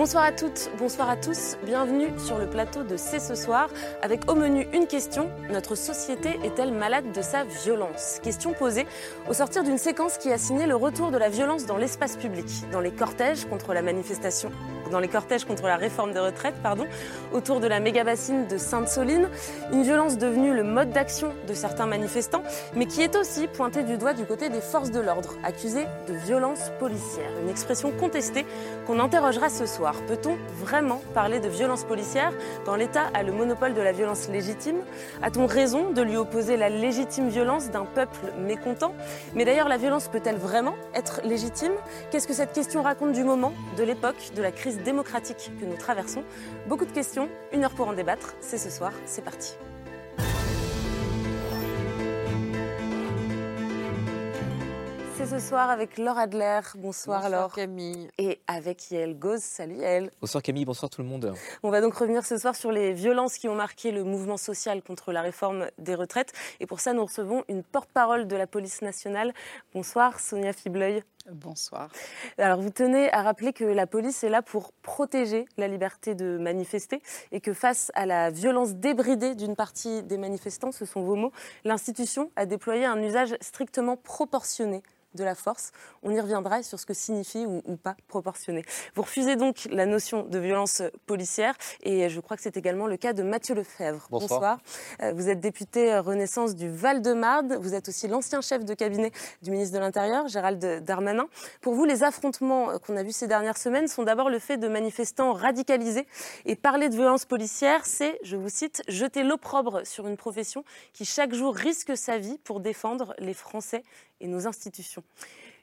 Bonsoir à toutes, bonsoir à tous, bienvenue sur le plateau de C'est ce soir avec au menu une question, notre société est-elle malade de sa violence? Question posée au sortir d'une séquence qui a signé le retour de la violence dans l'espace public, dans les cortèges contre la manifestation dans les cortèges contre la réforme des retraites, pardon, autour de la méga-bassine de Sainte-Soline. Une violence devenue le mode d'action de certains manifestants, mais qui est aussi pointée du doigt du côté des forces de l'ordre, accusées de violence policière. Une expression contestée qu'on interrogera ce soir. Peut-on vraiment parler de violence policière quand l'État a le monopole de la violence légitime? A-t-on raison de lui opposer la légitime violence d'un peuple mécontent? Mais d'ailleurs, la violence peut-elle vraiment être légitime? Qu'est-ce que cette question raconte du moment, de l'époque, de la crise démocratique que nous traversons? Beaucoup de questions, une heure pour en débattre. C'est ce soir, c'est parti. C'est ce soir avec Laure Adler. Bonsoir, Bonsoir Laure. Camille. Et avec Yael Goz. Salut Yael. Bonsoir Camille, bonsoir tout le monde. On va donc revenir ce soir sur les violences qui ont marqué le mouvement social contre la réforme des retraites. Et pour ça, nous recevons une porte-parole de la police nationale. Bonsoir, Sonia Fibleuil. Bonsoir. Alors, vous tenez à rappeler que la police est là pour protéger la liberté de manifester et que face à la violence débridée d'une partie des manifestants, ce sont vos mots, l'institution a déployé un usage strictement proportionné de la force. On y reviendra sur ce que signifie ou, ou, pas proportionné. Vous refusez donc la notion de violence policière et je crois que c'est également le cas de Mathieu Lefebvre. Bonsoir. Bonsoir. Vous êtes député Renaissance du Val-de-Marne. Vous êtes aussi l'ancien chef de cabinet du ministre de l'Intérieur, Gérald Darmanin. Pour vous, les affrontements qu'on a vus ces dernières semaines sont d'abord le fait de manifestants radicalisés. Et parler de violence policière, c'est, je vous cite, jeter l'opprobre sur une profession qui chaque jour risque sa vie pour défendre les Français et nos institutions.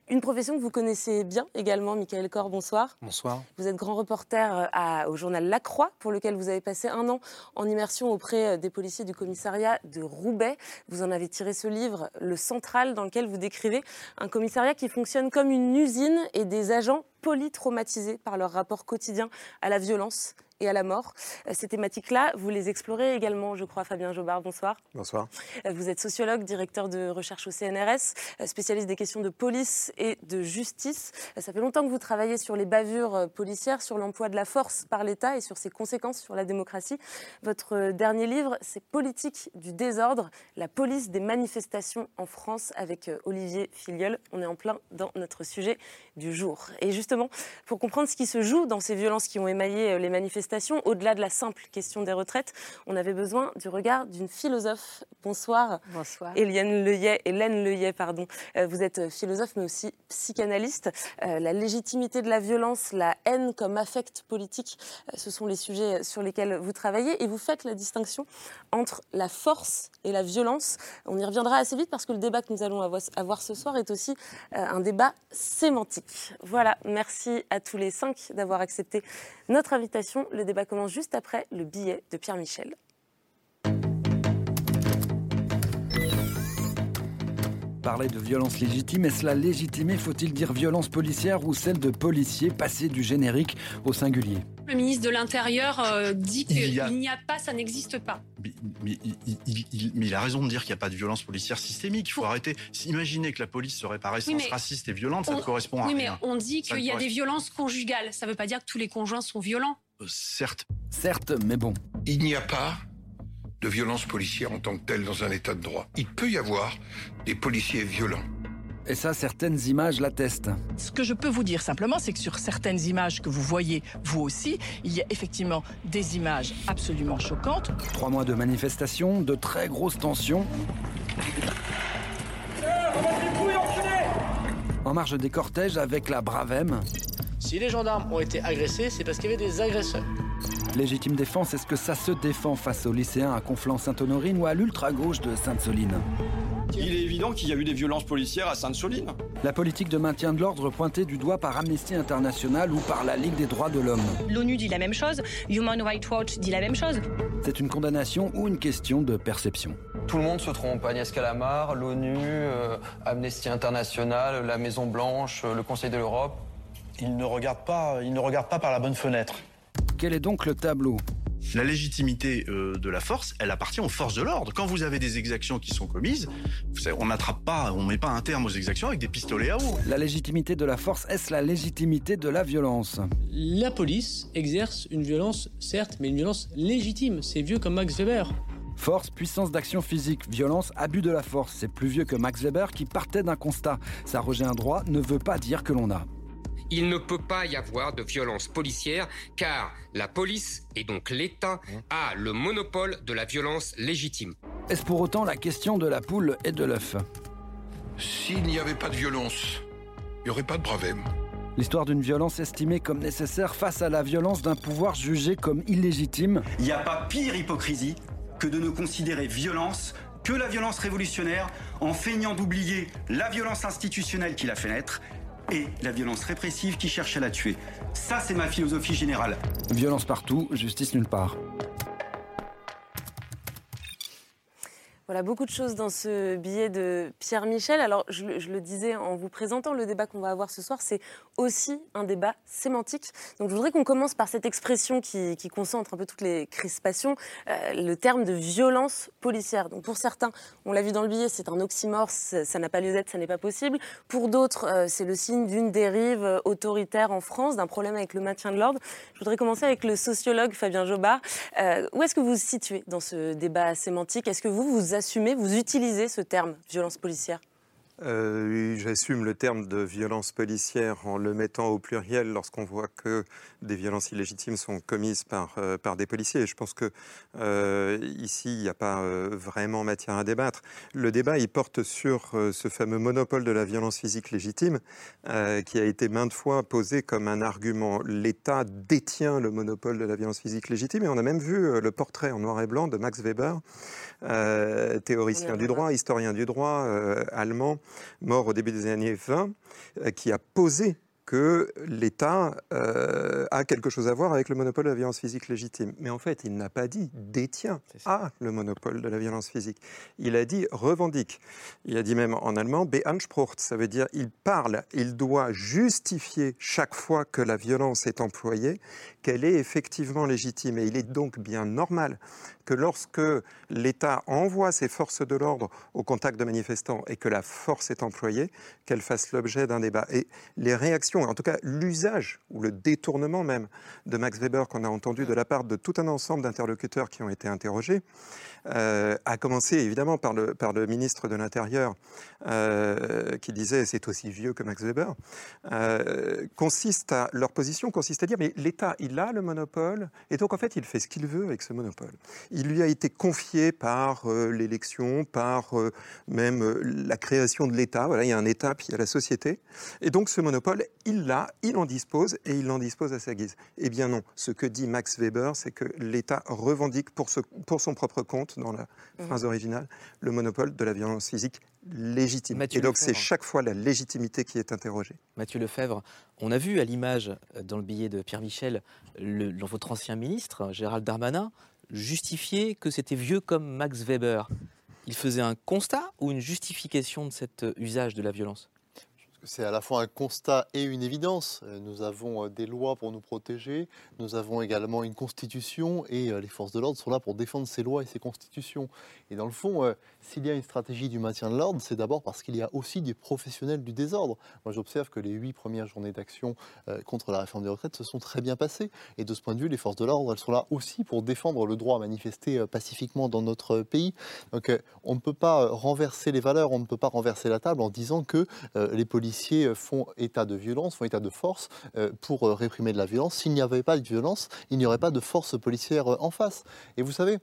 Une profession que vous connaissez bien également, Michael Corr, bonsoir. Bonsoir. Vous êtes grand reporter à, au journal La Croix, pour lequel vous avez passé un an en immersion auprès des policiers du commissariat de Roubaix. Vous en avez tiré ce livre, Le Central, dans lequel vous décrivez un commissariat qui fonctionne comme une usine et des agents polytraumatisés par leur rapport quotidien à la violence et à la mort. Ces thématiques-là, vous les explorez également, je crois, Fabien Jobard. Bonsoir. Bonsoir. Vous êtes sociologue, directeur de recherche au CNRS, spécialiste des questions de police et de justice. Ça fait longtemps que vous travaillez sur les bavures policières, sur l'emploi de la force par l'État et sur ses conséquences sur la démocratie. Votre dernier livre, c'est Politique du désordre, la police des manifestations en France avec Olivier Filiol. On est en plein dans notre sujet du jour. Et justement, pour comprendre ce qui se joue dans ces violences qui ont émaillé les manifestations, au-delà de la simple question des retraites, on avait besoin du regard d'une philosophe. Bonsoir. Bonsoir. Hélène Leuillet, Hélène Leuillet, pardon. Vous êtes philosophe mais aussi psychanalyste. La légitimité de la violence, la haine comme affect politique, ce sont les sujets sur lesquels vous travaillez et vous faites la distinction entre la force et la violence. On y reviendra assez vite parce que le débat que nous allons avoir ce soir est aussi un débat sémantique. Voilà, merci à tous les cinq d'avoir accepté notre invitation. Le débat commence juste après le billet de Pierre Michel. Parler de violence légitime, est-ce la légitimée? Faut-il dire violence policière ou celle de policiers passée du générique au singulier? Le ministre de l'Intérieur euh, dit qu'il n'y a... a... pas, ça n'existe pas. Mais, mais, il, il, mais, il, a raison de dire qu'il n'y a pas de violence policière systémique. Il faut arrêter. Imaginez que la police serait par essence oui, raciste et violente, ça on, ne correspond à oui, rien. mais on dit qu'il y a des violences conjugales. Ça ne veut pas dire que tous les conjoints sont violents. Certes. Certes, mais bon. Il n'y a pas de violence policière en tant que telle dans un état de droit. Il peut y avoir des policiers violents. Et ça, certaines images l'attestent. Ce que je peux vous dire simplement, c'est que sur certaines images que vous voyez, vous aussi, il y a effectivement des images absolument choquantes. Trois mois de manifestations, de très grosses tensions. En marge des cortèges avec la Bravem. Si les gendarmes ont été agressés, c'est parce qu'il y avait des agresseurs. Légitime défense, est-ce que ça se défend face aux lycéens à Conflans-Sainte-Honorine ou à l'ultra-gauche de Sainte-Soline Il est évident qu'il y a eu des violences policières à Sainte-Soline. La politique de maintien de l'ordre pointée du doigt par Amnesty International ou par la Ligue des droits de l'homme. L'ONU dit la même chose, Human Rights Watch dit la même chose. C'est une condamnation ou une question de perception Tout le monde se trompe. Agnès Calamar, l'ONU, euh, Amnesty International, la Maison Blanche, le Conseil de l'Europe. Ils ne regardent pas, ne par la bonne fenêtre. Quel est donc le tableau? La légitimité euh, de la force, elle appartient aux forces de l'ordre. Quand vous avez des exactions qui sont commises, on n'attrape pas, on met pas un terme aux exactions avec des pistolets à eau. La légitimité de la force, est-ce la légitimité de la violence? La police exerce une violence, certes, mais une violence légitime. C'est vieux comme Max Weber. Force, puissance d'action physique, violence, abus de la force. C'est plus vieux que Max Weber qui partait d'un constat. S'arroger un droit ne veut pas dire que l'on a il ne peut pas y avoir de violence policière car la police et donc l'État a le monopole de la violence légitime. Est-ce pour autant la question de la poule et de l'œuf S'il n'y avait pas de violence, il n'y aurait pas de bravem. L'histoire d'une violence estimée comme nécessaire face à la violence d'un pouvoir jugé comme illégitime. Il n'y a pas pire hypocrisie que de ne considérer violence que la violence révolutionnaire en feignant d'oublier la violence institutionnelle qui l'a fait naître et la violence répressive qui cherche à la tuer. Ça, c'est ma philosophie générale. Violence partout, justice nulle part. Voilà, beaucoup de choses dans ce billet de Pierre Michel. Alors, je, le disais en vous présentant, le débat qu'on va avoir ce soir, c'est aussi un débat sémantique. Donc, je voudrais qu'on commence par cette expression qui, concentre un peu toutes les crispations, euh, le terme de violence policière. Donc, pour certains, on l'a vu dans le billet, c'est un oxymore, ça n'a pas lieu d'être, ça n'est pas possible. Pour d'autres, euh, c'est le signe d'une dérive euh, autoritaire en France, d'un problème avec le maintien de l'ordre. Je voudrais commencer avec le sociologue Fabien Jobard. où est-ce que vous vous situez dans ce débat sémantique? Est-ce que vous vous assumez, vous utilisez ce terme, violence policière? Euh, J'assume le terme de violence policière en le mettant au pluriel lorsqu'on voit que des violences illégitimes sont commises par, euh, par des policiers. je pense que euh, ici, il n'y a pas vraiment matière à débattre. Le débat, il porte sur ce fameux monopole de la violence physique légitime qui a été maintes fois posé comme un argument. L'État détient le monopole de la violence physique légitime et on a même vu le portrait en noir et blanc de Max Weber, théoricien du droit, historien du droit allemand, mort au début des années 20, qui a posé que l'État euh, a quelque chose à voir avec le monopole de la violence physique légitime. Mais en fait, il n'a pas dit détient a le monopole de la violence physique. Il a dit revendique. Il a dit même en allemand beansprucht, ça veut dire il parle, il doit justifier chaque fois que la violence est employée qu'elle est effectivement légitime. Et il est donc bien normal que lorsque l'État envoie ses forces de l'ordre au contact de manifestants et que la force est employée, qu'elle fasse l'objet d'un débat. Et les réactions, en tout cas l'usage ou le détournement même de Max Weber qu'on a entendu de la part de tout un ensemble d'interlocuteurs qui ont été interrogés, euh, a commencé évidemment par le, ministre de l'Intérieur euh, qui disait c'est aussi vieux que Max Weber, euh, consiste à, leur position consiste à dire mais l'État il a le monopole et donc en fait il fait ce qu'il veut avec ce monopole. Il lui a été confié par l'élection, par même la création de l'État. Voilà, il y a un État puis il y a la société et donc ce monopole il l'a, il en dispose et il en dispose à sa guise. Eh bien non, ce que dit Max Weber c'est que l'État revendique pour, ce, pour son propre compte dans la mhm. phrase originale, le monopole de la violence physique légitime. et donc c'est chaque fois la légitimité qui est interrogée. Mathieu Lefebvre, on a vu à l'image euh, dans le billet de Pierre Michel, le, votre ancien ministre, Gérald Darmanin, justifier que c'était vieux comme Max Weber. Il faisait un constat ou une justification de cet euh, usage de la violence? C'est à la fois un constat et une évidence. Euh, nous avons euh, des lois pour nous protéger, nous avons également une constitution et euh, les forces de l'ordre sont là pour défendre ces lois et ces constitutions. Et dans le fond, s'il y a une stratégie du maintien de l'ordre, c'est d'abord parce qu'il y a aussi des professionnels du désordre. Moi, j'observe que les huit premières journées d'action contre la réforme des retraites se sont très bien passées. Et de ce point de vue, les forces de l'ordre, elles sont là aussi pour défendre le droit à manifester pacifiquement dans notre pays. Donc, on ne peut pas renverser les valeurs, on ne peut pas renverser la table en disant que les policiers font état de violence, font état de force pour réprimer de la violence. S'il n'y avait pas de violence, il n'y aurait pas de force policière en face. Et vous savez,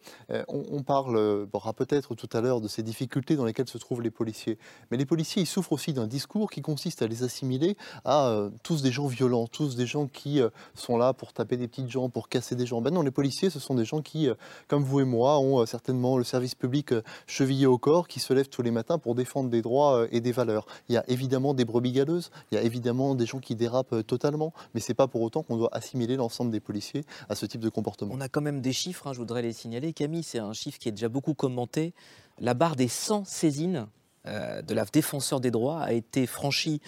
on, on parlera peut-être tout à l'heure de ces difficultés dans lesquelles se trouvent les policiers. Mais les policiers, ils souffrent aussi d'un discours qui consiste à les assimiler à tous des gens violents, tous des gens qui sont là pour taper des petites gens, pour casser des gens. Ben non, les policiers, ce sont des gens qui, comme vous et moi, ont certainement le service public chevillé au corps, qui se lèvent tous les matins pour défendre des droits et des valeurs. Il y a évidemment des brebis galeuses, il y a évidemment des gens qui dérapent totalement, mais c'est pas pour autant qu'on doit assimiler l'ensemble des policiers à ce type de comportement. On a quand même des chiffres, hein, je voudrais les signaler. Camille, c'est un chiffre qui est déjà beaucoup commenté. La barre des 100 saisines euh, de la défenseur des droits a été franchie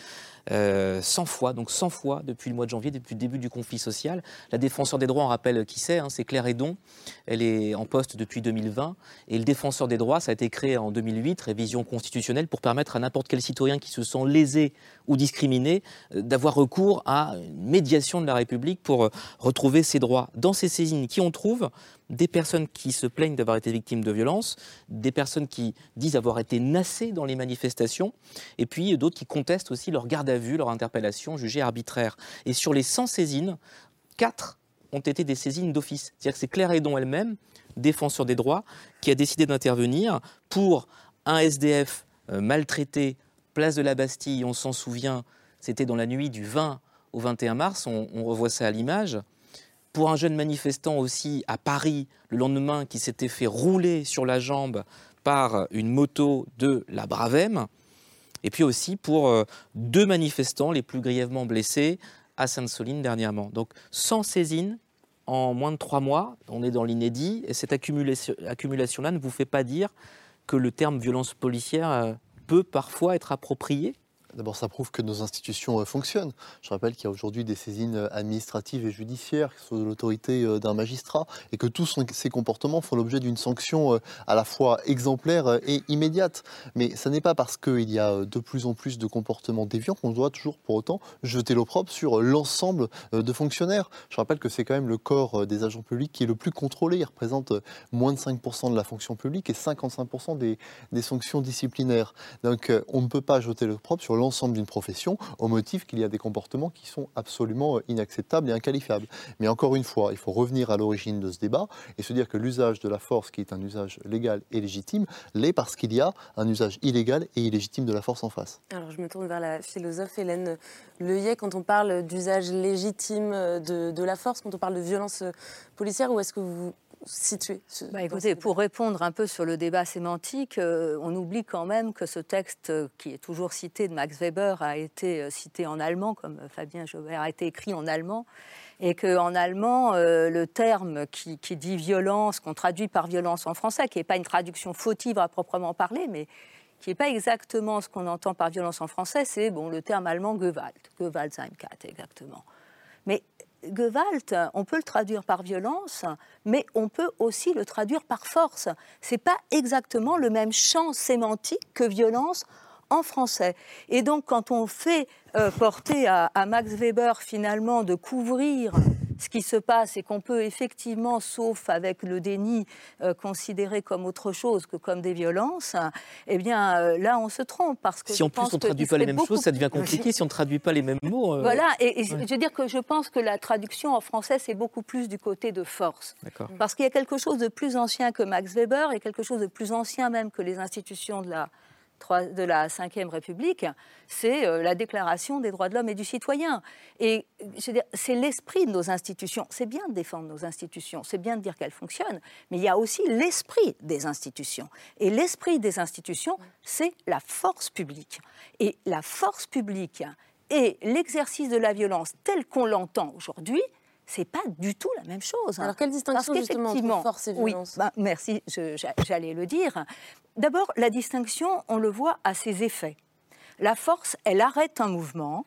100 euh, fois, donc 100 fois depuis le mois de janvier, depuis le début du conflit social. La défenseur des droits, on rappelle qui c'est, hein, c'est Claire Edon. Elle est en poste depuis 2020. Et le défenseur des droits, ça a été créé en 2008, révision constitutionnelle, pour permettre à n'importe quel citoyen qui se sent lésé ou discriminé euh, d'avoir recours à une médiation de la République pour retrouver ses droits. Dans ces saisines, qui on trouve des personnes qui se plaignent d'avoir été victimes de violences, des personnes qui disent avoir été nassées dans les manifestations, et puis d'autres qui contestent aussi leur garde à vue, leur interpellation jugée arbitraire. Et sur les 100 saisines, 4 ont été des saisines d'office. C'est-à-dire que c'est Claire Edon elle-même, défenseur des droits, qui a décidé d'intervenir pour un SDF euh, maltraité, place de la Bastille, on s'en souvient, c'était dans la nuit du 20 au 21 mars, on revoit ça à l'image pour un jeune manifestant aussi à Paris le lendemain qui s'était fait rouler sur la jambe par une moto de la Bravem, et puis aussi pour euh, deux manifestants les plus grièvement blessés à Sainte-Soline dernièrement. Donc sans saisine en moins de trois mois, on est dans l'inédit, et cette accumulation-là ne vous fait pas dire que le terme violence policière euh, peut parfois être approprié D'abord, ça prouve que nos institutions euh, fonctionnent. Je rappelle qu'il y a aujourd'hui des saisines euh, administratives et judiciaires qui sont de l'autorité euh, d'un magistrat et que tous ces comportements font l'objet d'une sanction à la fois exemplaire et immédiate. Mais ce n'est pas parce qu'il y a de plus en plus de comportements déviants qu'on doit toujours pour autant jeter l'opprobre sur l'ensemble de fonctionnaires. Je rappelle que c'est quand même le corps des agents publics qui est le plus contrôlé. Il représente moins de 5% de la fonction publique et 55% des, des sanctions disciplinaires. Donc on ne peut pas jeter l'opprobre sur l'ensemble l'ensemble d'une profession au motif qu'il y a des comportements qui sont absolument euh, inacceptables et inqualifiables. Mais encore une fois, il faut revenir à l'origine de ce débat et se dire que l'usage de la force, qui est un usage légal et légitime, l'est parce qu'il y a un usage illégal et illégitime de la force en face. Alors je me tourne vers la philosophe Hélène Leuillet. Quand on parle d'usage légitime de, de la force, quand on parle de violence policière, où est-ce que vous bah, Écoutez, pour répondre un peu sur le débat sémantique, euh, on oublie quand même que ce texte, euh, qui est toujours cité de Max Weber, a été euh, cité en allemand, comme Fabien Jobert a été écrit en allemand, et qu'en allemand, le terme qui, dit violence, qu'on traduit par violence en français, qui n'est pas une traduction fautive à proprement parler, mais qui n'est pas exactement ce qu'on entend par violence en français, c'est bon, le terme allemand Gewalt, Gewaltsamkeit exactement. Mais On peut le traduire par violence, mais on peut aussi le traduire par force. C'est pas exactement le même champ sémantique que violence en français. Et donc, quand on fait euh, porter à, Max Weber finalement de couvrir ce qui se passe et qu'on peut effectivement, sauf avec le déni, euh, considérer comme autre chose que comme des violences, eh bien euh, là on se trompe parce que si en plus on ne traduit pas les mêmes choses, ça devient compliqué. si on ne traduit pas les mêmes mots. Voilà, et, je veux dire que je pense que la traduction en français c'est beaucoup plus du côté de force, parce qu'il y a quelque chose de plus ancien que Max Weber et quelque chose de plus ancien même que les institutions de la de la Ve République, c'est euh, la Déclaration des droits de l'homme et du citoyen. Et c'est l'esprit de nos institutions. C'est bien de défendre nos institutions, c'est bien de dire qu'elles fonctionnent, mais il y a aussi l'esprit des institutions. Et l'esprit des institutions, c'est la force publique. Et la force publique et l'exercice de la violence tel qu'on l'entend aujourd'hui, c'est pas du tout la même chose. Alors quelle distinction justement entre force et violence oui, bah, Merci, j'allais le dire. D'abord, la distinction, on le voit à ses effets. La force, elle arrête un mouvement.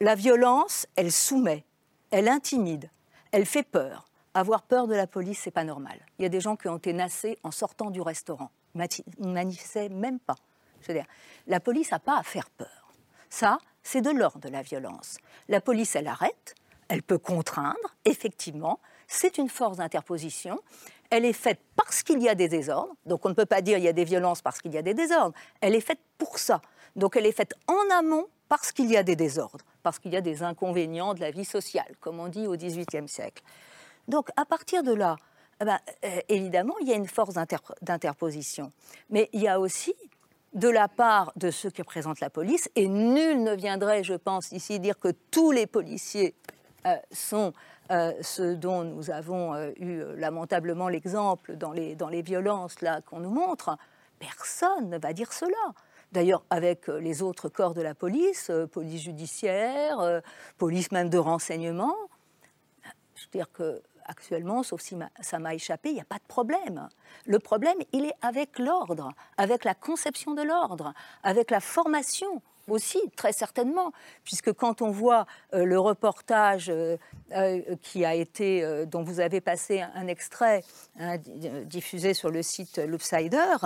La violence, elle soumet, elle intimide, elle fait peur. Avoir peur de la police, c'est pas normal. Il y a des gens qui ont été nassés en sortant du restaurant. Ils manifestaient même pas. Je veux dire, la police n'a pas à faire peur. Ça, c'est de l'ordre de la violence. La police, elle arrête, elle peut contraindre, effectivement, c'est une force d'interposition. Elle est faite parce qu'il y a des désordres, donc on ne peut pas dire il y a des violences parce qu'il y a des désordres. Elle est faite pour ça. Donc elle est faite en amont parce qu'il y a des désordres, parce qu'il y a des inconvénients de la vie sociale, comme on dit au XVIIIe siècle. Donc à partir de là, eh ben, euh, évidemment, il y a une force d'interposition. Mais il y a aussi, de la part de ceux qui représentent la police, et nul ne viendrait, je pense, ici dire que tous les policiers sont euh, ceux dont nous avons eu lamentablement l'exemple dans les, dans les violences là qu'on nous montre, personne ne va dire cela. D'ailleurs, avec les autres corps de la police, police judiciaire, police même de renseignement, je veux dire que actuellement, sauf si ça m'a échappé, il n'y a pas de problème. Le problème, il est avec l'ordre, avec la conception de l'ordre, avec la formation aussi, très certainement, puisque quand on voit euh, le reportage euh, euh, qui a été, dont vous avez passé un, extrait hein, diffusé sur le site Loopsider,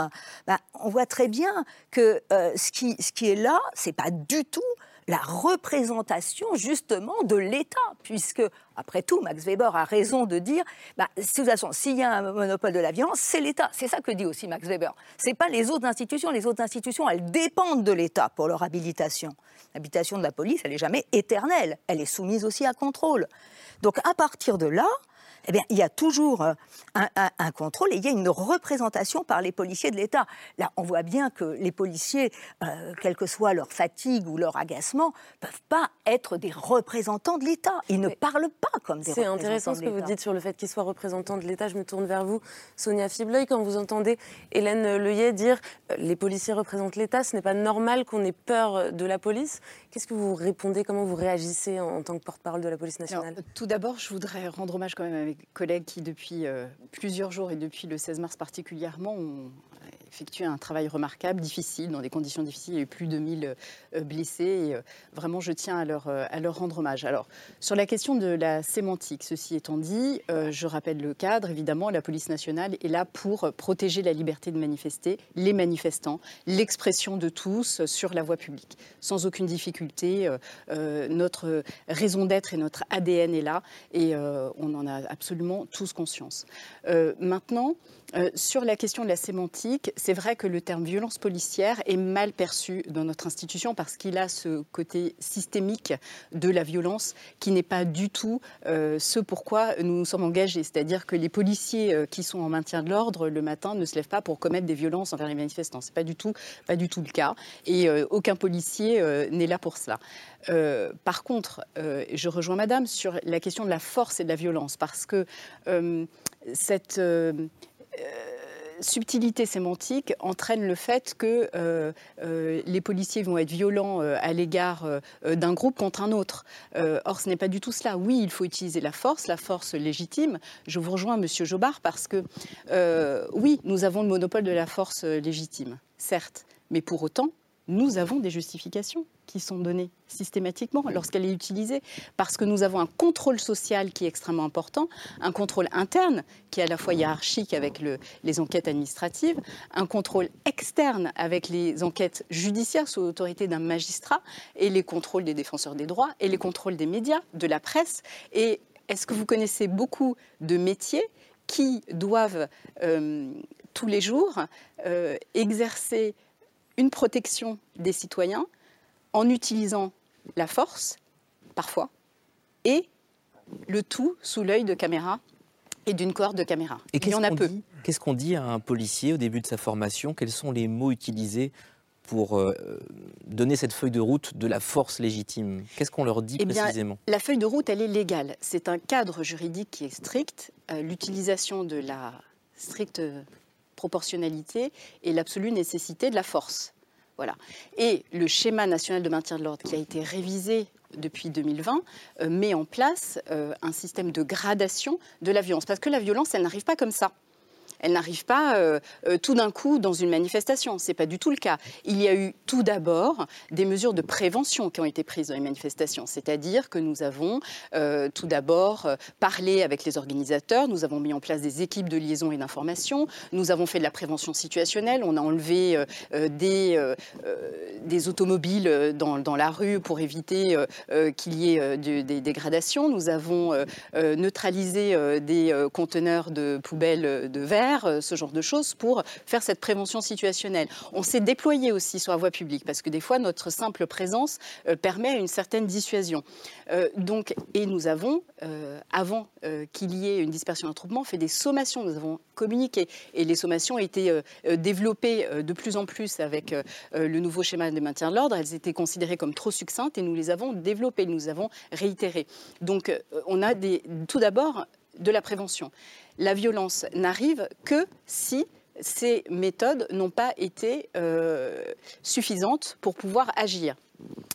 bah, on voit très bien que ce, qui, ce qui est là, c'est pas du tout la représentation justement de l'État, puisque, après tout, Max Weber a raison de dire, bah, de toute façon, s'il y a un monopole de la violence, c'est l'État. C'est ça que dit aussi Max Weber. Ce n'est pas les autres institutions. Les autres institutions, elles dépendent de l'État pour leur habilitation. L'habilitation de la police, elle n'est jamais éternelle. Elle est soumise aussi à contrôle. Donc, à partir de là, eh bien, il y a toujours un, contrôle et il y a une représentation par les policiers de l'État. Là, on voit bien que les policiers, euh, quelle que soit leur fatigue ou leur agacement, peuvent pas être des représentants de l'État. Ils ne parlent pas comme des représentants C'est intéressant ce que vous dites sur le fait qu'ils soient représentants de l'État. Je me tourne vers vous, Sonia Fibleuil, quand vous entendez Hélène Leuillet dire euh, les policiers représentent l'État, ce n'est pas normal qu'on ait peur de la police. Qu'est-ce que vous répondez? Comment vous réagissez en, tant que porte-parole de la police nationale? Tout d'abord, je voudrais rendre hommage quand même avec collègues qui, depuis euh, plusieurs jours et depuis le 16 mars particulièrement, effectué un travail remarquable, difficile, dans des conditions difficiles. Il y a eu plus de 1000 euh, blessés et euh, vraiment, je tiens à leur, à leur rendre hommage. Alors, sur la question de la sémantique, ceci étant dit, je rappelle le cadre. Évidemment, la police nationale est là pour protéger la liberté de manifester, les manifestants, l'expression de tous sur la voie publique. Sans aucune difficulté, notre raison d'être et notre ADN est là et on en a absolument tous conscience. Euh, maintenant, euh, sur la question de la sémantique, c'est vrai que le terme violence policière est mal perçu dans notre institution parce qu'il a ce côté systémique de la violence qui n'est pas du tout euh, ce pourquoi nous nous sommes engagés. C'est-à-dire que les policiers qui sont en maintien de l'ordre le matin ne se lèvent pas pour commettre des violences envers les manifestants. C'est pas du tout, pas du tout le cas. Et aucun policier n'est là pour cela. par contre, je rejoins Madame sur la question de la force et de la violence parce que euh, cette euh, euh, subtilité sémantique entraîne le fait que les policiers vont être violents à l'égard d'un groupe contre un autre. or, ce n'est pas du tout cela. Oui, il faut utiliser la force, la force légitime. Je vous rejoins, Monsieur Jobard, parce que oui, nous avons le monopole de la force légitime, certes, mais pour autant, nous avons des justifications qui sont données systématiquement lorsqu'elle est utilisée, parce que nous avons un contrôle social qui est extrêmement important, un contrôle interne qui est à la fois hiérarchique avec les enquêtes administratives, un contrôle externe avec les enquêtes judiciaires sous l'autorité d'un magistrat, et les contrôles des défenseurs des droits, et les contrôles des médias, de la presse. Et est-ce que vous connaissez beaucoup de métiers qui doivent euh, tous les jours euh, exercer une protection des citoyens en utilisant la force, parfois, et le tout sous l'œil de caméra et d'une corde de caméra. Et Il y en a peu. Qu'est-ce qu'on dit à un policier au début de sa formation? Quels sont les mots utilisés pour euh, donner cette feuille de route de la force légitime? Qu'est-ce qu'on leur dit eh précisément? La feuille de route, elle est légale. C'est un cadre juridique qui est strict. Euh, l'utilisation de la stricte proportionnalité et l'absolue nécessité de la force. Voilà. Et le schéma national de maintien de l'ordre qui a été révisé depuis 2020 euh, met en place euh, un système de gradation de la violence. Parce que la violence, elle n'arrive pas comme ça. Elle n'arrive pas euh, euh, tout d'un coup dans une manifestation. Ce n'est pas du tout le cas. Il y a eu tout d'abord des mesures de prévention qui ont été prises dans les manifestations. C'est-à-dire que nous avons euh, tout d'abord parlé avec les organisateurs, nous avons mis en place des équipes de liaison et d'information, nous avons fait de la prévention situationnelle, on a enlevé des, des automobiles dans, dans, la rue pour éviter qu'il y ait des dégradations, nous avons neutralisé des conteneurs de poubelles de verre faire ce genre de choses pour faire cette prévention situationnelle. On s'est déployé aussi sur la voie publique parce que des fois, notre simple présence permet une certaine dissuasion. donc, et nous avons, avant qu'il y ait une dispersion d'attroupement, fait des sommations. Nous avons communiqué et les sommations ont été développées de plus en plus avec le nouveau schéma de maintien de l'ordre. Elles étaient considérées comme trop succinctes et nous les avons développées, nous avons réitéré. Donc, on a des, tout d'abord de la prévention. La violence n'arrive que si ces méthodes n'ont pas été euh, suffisantes pour pouvoir agir.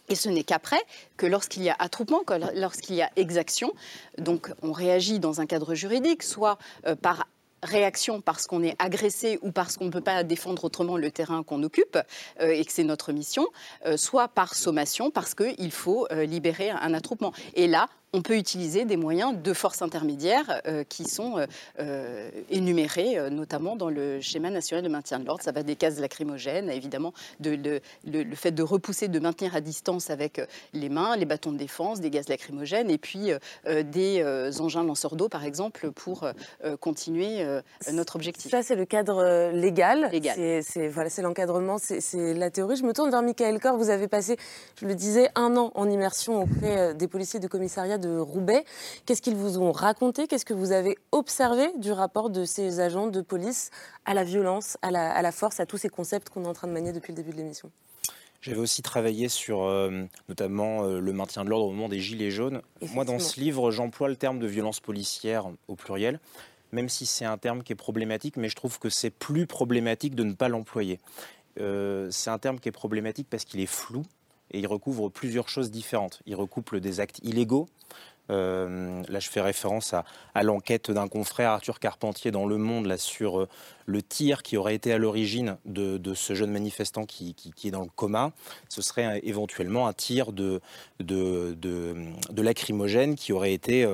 Et ce n'est qu'après que lorsqu'il y a attroupement, lorsqu'il y a exaction, donc on réagit dans un cadre juridique, soit euh, par réaction parce qu'on est agressé ou parce qu'on ne peut pas défendre autrement le terrain qu'on occupe euh, et que c'est notre mission, soit par sommation parce qu'il faut libérer un attroupement. Et là, on peut utiliser des moyens de force intermédiaire euh, qui sont euh, euh, énumérés, notamment dans le schéma national de maintien de l'ordre. Ça va des cases lacrymogènes, évidemment, de, le fait de repousser, de maintenir à distance avec les mains, les bâtons de défense, des gaz lacrymogènes, et puis des engins lanceurs d'eau, par exemple, pour continuer notre objectif. Ça, c'est le cadre légal. légal. C'est voilà, l'encadrement, c'est la théorie. Je me tourne vers Michael Corr. Vous avez passé, je le disais, un an en immersion auprès des policiers de commissariat de Roubaix. Qu'est-ce qu'ils vous ont raconté? Qu'est-ce que vous avez observé du rapport de ces agents de police à la violence, à la, force, à tous ces concepts qu'on est en train de manier depuis le début de l'émission? J'avais aussi travaillé sur euh, notamment euh, le maintien de l'ordre au moment des Gilets jaunes. Moi, dans ce livre, j'emploie le terme de violence policière au pluriel, même si c'est un terme qui est problématique, mais je trouve que c'est plus problématique de ne pas l'employer. Euh, c'est un terme qui est problématique parce qu'il est flou, et il recouvre plusieurs choses différentes. Il recouple des actes illégaux. Euh, là, je fais référence à, l'enquête d'un confrère, Arthur Carpentier, dans Le Monde, là, sur euh, le tir qui aurait été à l'origine de, ce jeune manifestant qui, est dans le coma. Ce serait euh, éventuellement un tir de, de, de, lacrymogène qui aurait été.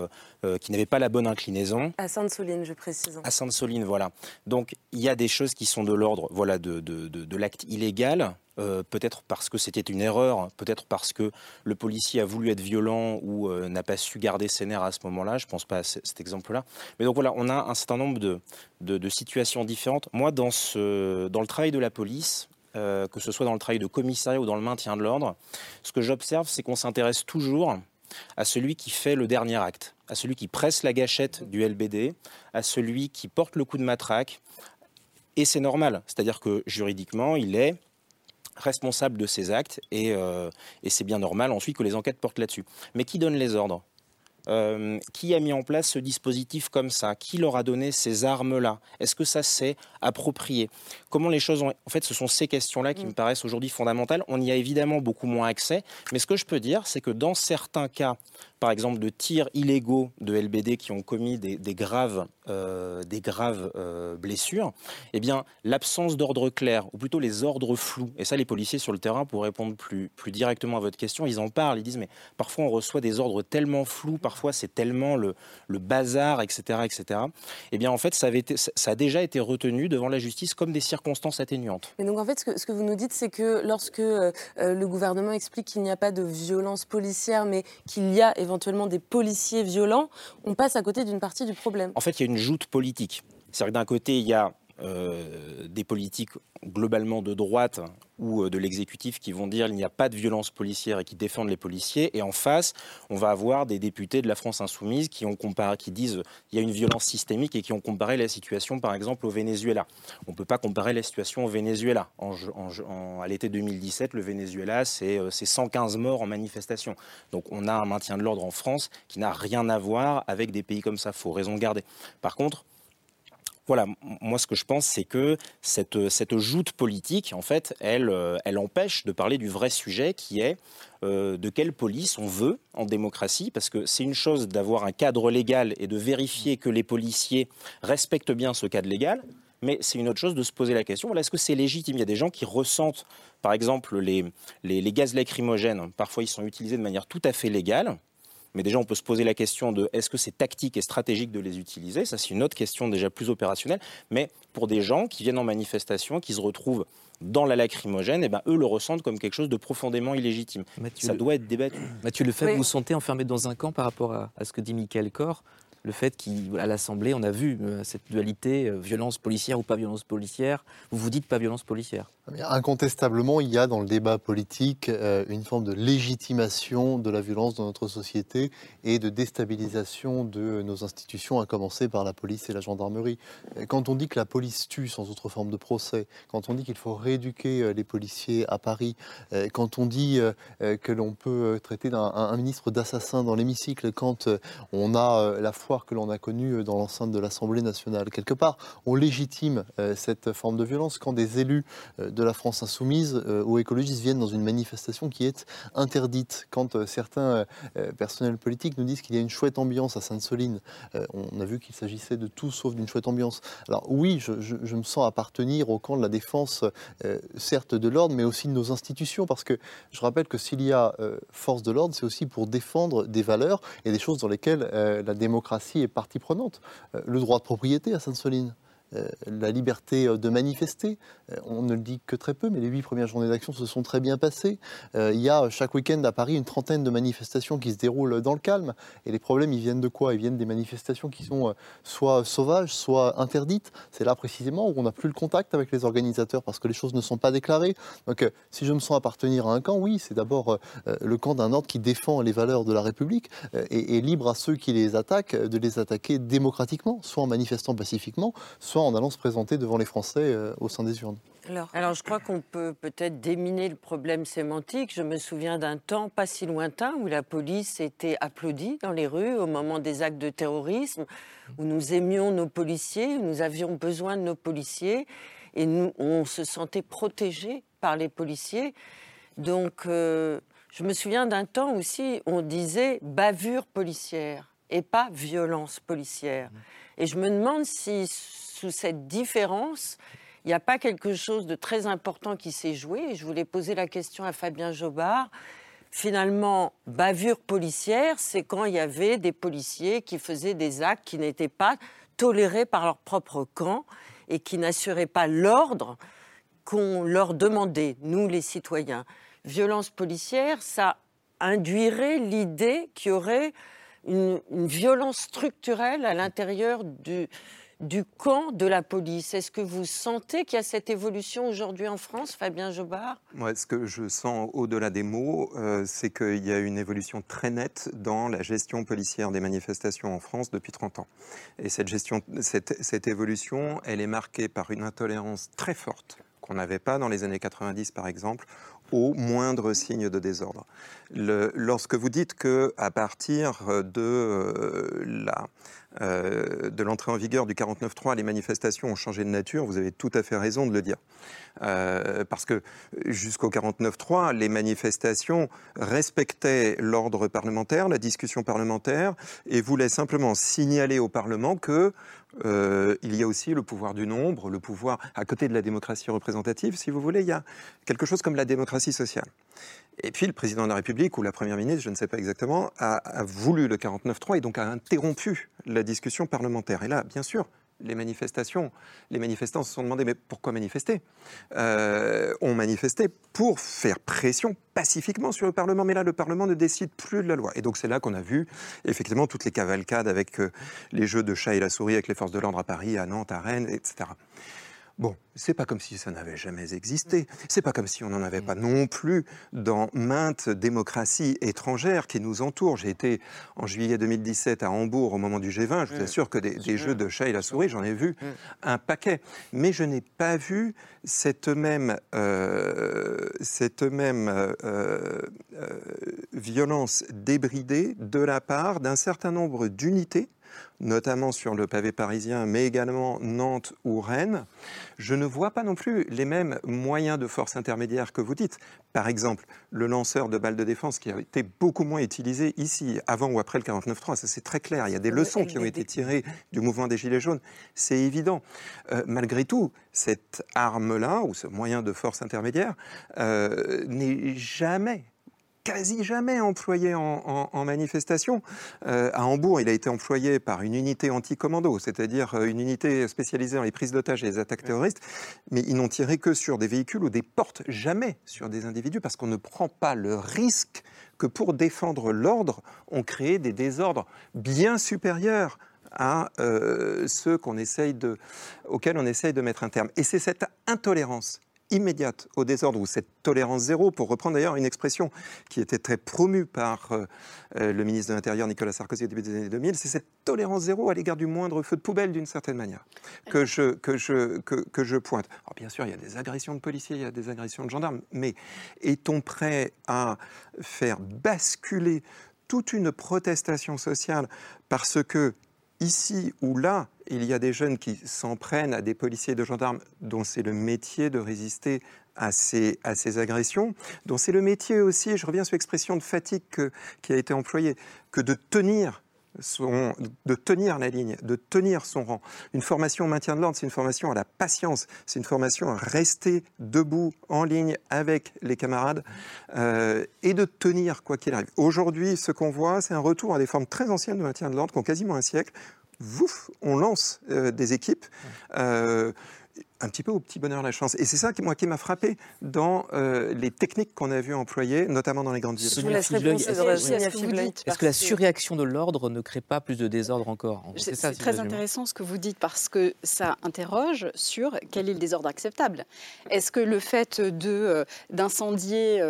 qui n'avait pas la bonne inclinaison. À Sainte-Soline, je précise. À Sainte-Soline, voilà. Donc, il y a des choses qui sont de l'ordre voilà, de l'acte illégal, euh, peut-être parce que c'était une erreur, peut-être parce que le policier a voulu être violent ou euh, n'a pas su garder ses nerfs à ce moment-là. Je ne pense pas à cet exemple-là. Mais donc voilà, on a un certain nombre de, situations différentes. Moi, dans le travail de la police, euh, que ce soit dans le travail de commissariat ou dans le maintien de l'ordre, ce que j'observe, c'est qu'on s'intéresse toujours à celui qui fait le dernier acte, à celui qui presse la gâchette du LBD, à celui qui porte le coup de matraque. Et c'est normal, c'est-à-dire que juridiquement, il est responsable de ses actes euh, et, c'est bien normal ensuite que les enquêtes portent là-dessus. Mais qui donne les ordres? Euh, qui a mis en place ce dispositif comme ça? Qui leur a donné ces armes-là? Est-ce que ça s'est approprié? Comment les choses ont... En fait, ce sont ces questions-là qui mm. me paraissent aujourd'hui fondamentales. On y a évidemment beaucoup moins accès, mais ce que je peux dire, c'est que dans certains cas, par exemple de tirs illégaux de LBD qui ont commis des, graves, euh, des graves euh, blessures, eh bien l'absence d'ordre clair, ou plutôt les ordres flous, et ça les policiers sur le terrain, pour répondre plus, plus directement à votre question, ils en parlent, ils disent mais parfois on reçoit des ordres tellement flous, parfois c'est tellement le, le, bazar, etc. etc. Eh bien en fait ça, avait été, ça a déjà été retenu devant la justice comme des circonstances atténuantes. Mais donc en fait ce que, ce que vous nous dites c'est que lorsque euh, le gouvernement explique qu'il n'y a pas de violence policière mais qu'il y a éventuellement des policiers violents, on passe à côté d'une partie du problème. En fait, il y a une joute politique. C'est-à-dire que d'un côté, il y a euh, des politiques globalement de droite ou euh, de l'exécutif qui vont dire qu'il n'y a pas de violence policière et qui défendent les policiers. Et en face, on va avoir des députés de la France insoumise qui, disent qu'il y a une violence systémique et qui ont comparé la situation, par exemple, au Venezuela. On ne peut pas comparer la situation au Venezuela. En, à l'été 2017, le Venezuela, c'est 115 euh, morts en manifestation. Donc on a un maintien de l'ordre en France qui n'a rien à voir avec des pays comme ça. Il faut raison garder. Par contre, voilà, moi ce que je pense, c'est que cette, cette joute politique, en fait, elle, euh, elle empêche de parler du vrai sujet qui est euh, de quelle police on veut en démocratie, parce que c'est une chose d'avoir un cadre légal et de vérifier que les policiers respectent bien ce cadre légal, mais c'est une autre chose de se poser la question, est-ce que c'est légitime? Il y a des gens qui ressentent, par exemple, les, les, les gaz lacrymogènes, parfois ils sont utilisés de manière tout à fait légale, mais déjà, on peut se poser la question de est-ce que c'est tactique et stratégique de les utiliser? Ça, c'est une autre question déjà plus opérationnelle. Mais pour des gens qui viennent en manifestation, qui se retrouvent dans la lacrymogène, et eh ben, eux le ressentent comme quelque chose de profondément illégitime. Ça doit être débattu. Mathieu Lefebvre, vous vous sentez enfermé dans un camp par rapport à, ce que dit Michael Corr le fait qu'à l'Assemblée, on a vu euh, cette dualité euh, violence policière ou pas violence policière. Vous vous dites pas violence policière Incontestablement, il y a dans le débat politique euh, une forme de légitimation de la violence dans notre société et de déstabilisation de nos institutions, à commencer par la police et la gendarmerie. Quand on dit que la police tue sans autre forme de procès, quand on dit qu'il faut rééduquer les policiers à Paris, quand on dit que l'on peut traiter un ministre d'assassin dans l'hémicycle, quand on a la foi que l'on a connu euh, dans l'enceinte de l'Assemblée nationale. Quelque part, on légitime euh, cette forme de violence quand des élus euh, de la France insoumise ou écologistes viennent dans une manifestation qui est interdite. Quand certains personnels politiques nous disent qu'il y a une chouette ambiance à Sainte-Soline, on a vu qu'il s'agissait de tout sauf d'une chouette ambiance. Alors oui, je, me sens appartenir au camp de la défense, certes de l'ordre, mais aussi de nos institutions, parce que je rappelle que s'il y a force de l'ordre, c'est aussi pour défendre des valeurs et des choses dans lesquelles la démocratie est partie prenante. Euh, le droit de propriété à Sainte-Soline, la liberté euh, de manifester. Euh, on ne le dit que très peu, mais les huit premières journées d'action se sont très bien passées. il y a chaque week-end à Paris une trentaine de manifestations qui se déroulent dans le calme. Et les problèmes, ils viennent de quoi? Ils viennent des manifestations qui sont soit sauvages, soit interdites. C'est là précisément où on n'a plus le contact avec les organisateurs parce que les choses ne sont pas déclarées. Donc si je me sens appartenir à un camp, oui, c'est d'abord le camp d'un ordre qui défend les valeurs de la République et, et libre à ceux qui les attaquent de les attaquer démocratiquement, soit en manifestant pacifiquement, soit en allant se présenter devant les Français euh, au sein des urnes. Alors, je crois qu'on peut peut-être déminer le problème sémantique. Je me souviens d'un temps pas si lointain où la police était applaudie dans les rues au moment des actes de terrorisme, où nous aimions nos policiers, où nous avions besoin de nos policiers, et nous, on se sentait protégé par les policiers. Donc, euh, je me souviens d'un temps aussi, où on disait bavure policière et pas violence policière. Et je me demande si sous cette différence, il n'y a pas quelque chose de très important qui s'est joué. je voulais poser la question à Fabien Jobard. Finalement, bavure policière, c'est quand il y avait des policiers qui faisaient des actes qui n'étaient pas tolérés par leur propre camp et qui n'assuraient pas l'ordre qu'on leur demandait, nous les citoyens. Violence policière, ça induirait l'idée qu'il y aurait une, une, violence structurelle à l'intérieur du, du camp de la police. Est-ce que vous sentez qu'il y a cette évolution aujourd'hui en France, Fabien Jobard? Moi, ce que je sens au-delà des mots, euh, c'est qu'il y a une évolution très nette dans la gestion policière des manifestations en France depuis 30 ans. Et cette, évolution, elle est marquée par une intolérance très forte qu'on n'avait pas dans les années 90 par exemple, au moindre signe de désordre. Lorsque vous dites que à partir de euh, la euh, de l'entrée en vigueur du 49.3, les manifestations ont changé de nature, vous avez tout à fait raison de le dire. Euh, parce que jusqu'au 49.3, les manifestations respectaient l'ordre parlementaire, la discussion parlementaire, et voulaient simplement signaler au Parlement que euh, il y a aussi le pouvoir du nombre, le pouvoir, à côté de la démocratie représentative, si vous voulez, il y a quelque chose comme la démocratie sociale. Et puis le président de la République ou la première ministre, je ne sais pas exactement, a, a voulu le 49.3 et donc a interrompu la discussion parlementaire. Et là, bien sûr, les manifestations, les manifestants se sont demandé mais pourquoi manifester? Euh, Ont manifesté pour faire pression pacifiquement sur le Parlement, mais là le Parlement ne décide plus de la loi. Et donc c'est là qu'on a vu effectivement toutes les cavalcades avec euh, les jeux de chat et la souris avec les forces de l'ordre à Paris, à Nantes, à Rennes, etc. Bon, c'est pas comme si ça n'avait jamais existé. C'est pas comme si on n'en avait pas non plus dans maintes démocraties étrangères qui nous entourent. J'ai été en juillet 2017 à Hambourg au moment du G20. Je vous assure que des, jeux de chat et la souris, j'en ai vu un paquet. Mais je n'ai pas vu cette même, euh, cette même euh, euh, violence débridée de la part d'un certain nombre d'unités notamment sur le pavé parisien, mais également Nantes ou Rennes, je ne vois pas non plus les mêmes moyens de force intermédiaire que vous dites. Par exemple, le lanceur de balles de défense qui a été beaucoup moins utilisé ici, avant ou après le 49-3, ça c'est très clair. Il y a des leçons qui ont été tirées du mouvement des Gilets jaunes, c'est évident. Euh, malgré tout, cette arme-là, ou ce moyen de force intermédiaire, euh, n'est jamais quasi jamais employé en, manifestation. Euh, à Hambourg, il a été employé par une unité anti-commando, c'est-à-dire euh, une unité spécialisée dans les prises d'otages et les attaques terroristes, mais ils n'ont tiré que sur des véhicules ou des portes, jamais sur des individus, parce qu'on ne prend pas le risque que pour défendre l'ordre, on crée des désordres bien supérieurs à ceux qu'on essaye de, auxquels on essaye de mettre un terme. Et c'est cette intolérance immédiate au désordre ou cette tolérance zéro, pour reprendre d'ailleurs une expression qui était très promue par euh, euh, le ministre de l'Intérieur Nicolas Sarkozy au début des années 2000, c'est cette tolérance zéro à l'égard du moindre feu de poubelle d'une certaine manière que je, que je, que, que je pointe. Alors bien sûr, il y a des agressions de policiers, il y a des agressions de gendarmes, mais est-on prêt à faire basculer toute une protestation sociale parce que ici ou là, il y a des jeunes qui s'en prennent à des policiers et de gendarmes dont c'est le métier de résister à ces, à ces agressions, dont c'est le métier aussi, je reviens sur l'expression de fatigue qui a été employée, que de tenir son, de tenir la ligne, de tenir son rang. Une formation au maintien de l'ordre, c'est une formation à la patience, c'est une formation à rester debout, en ligne avec les camarades euh, et de tenir quoi qu'il arrive. Aujourd'hui, ce qu'on voit, c'est un retour à des formes très anciennes de maintien de l'ordre, qui ont quasiment un siècle, Vouf, on lance euh, des équipes. Euh, un petit peu au petit bonheur la chance. Et c'est ça qui, moi, qui m'a frappé dans euh, les techniques qu'on a vues employer, notamment dans les grandes villes. Est-ce que la surréaction de l'ordre ne crée pas plus de désordre encore C'est très intéressant ce que vous dites parce que ça interroge sur quel est le désordre acceptable. Est-ce que le fait euh, d'incendier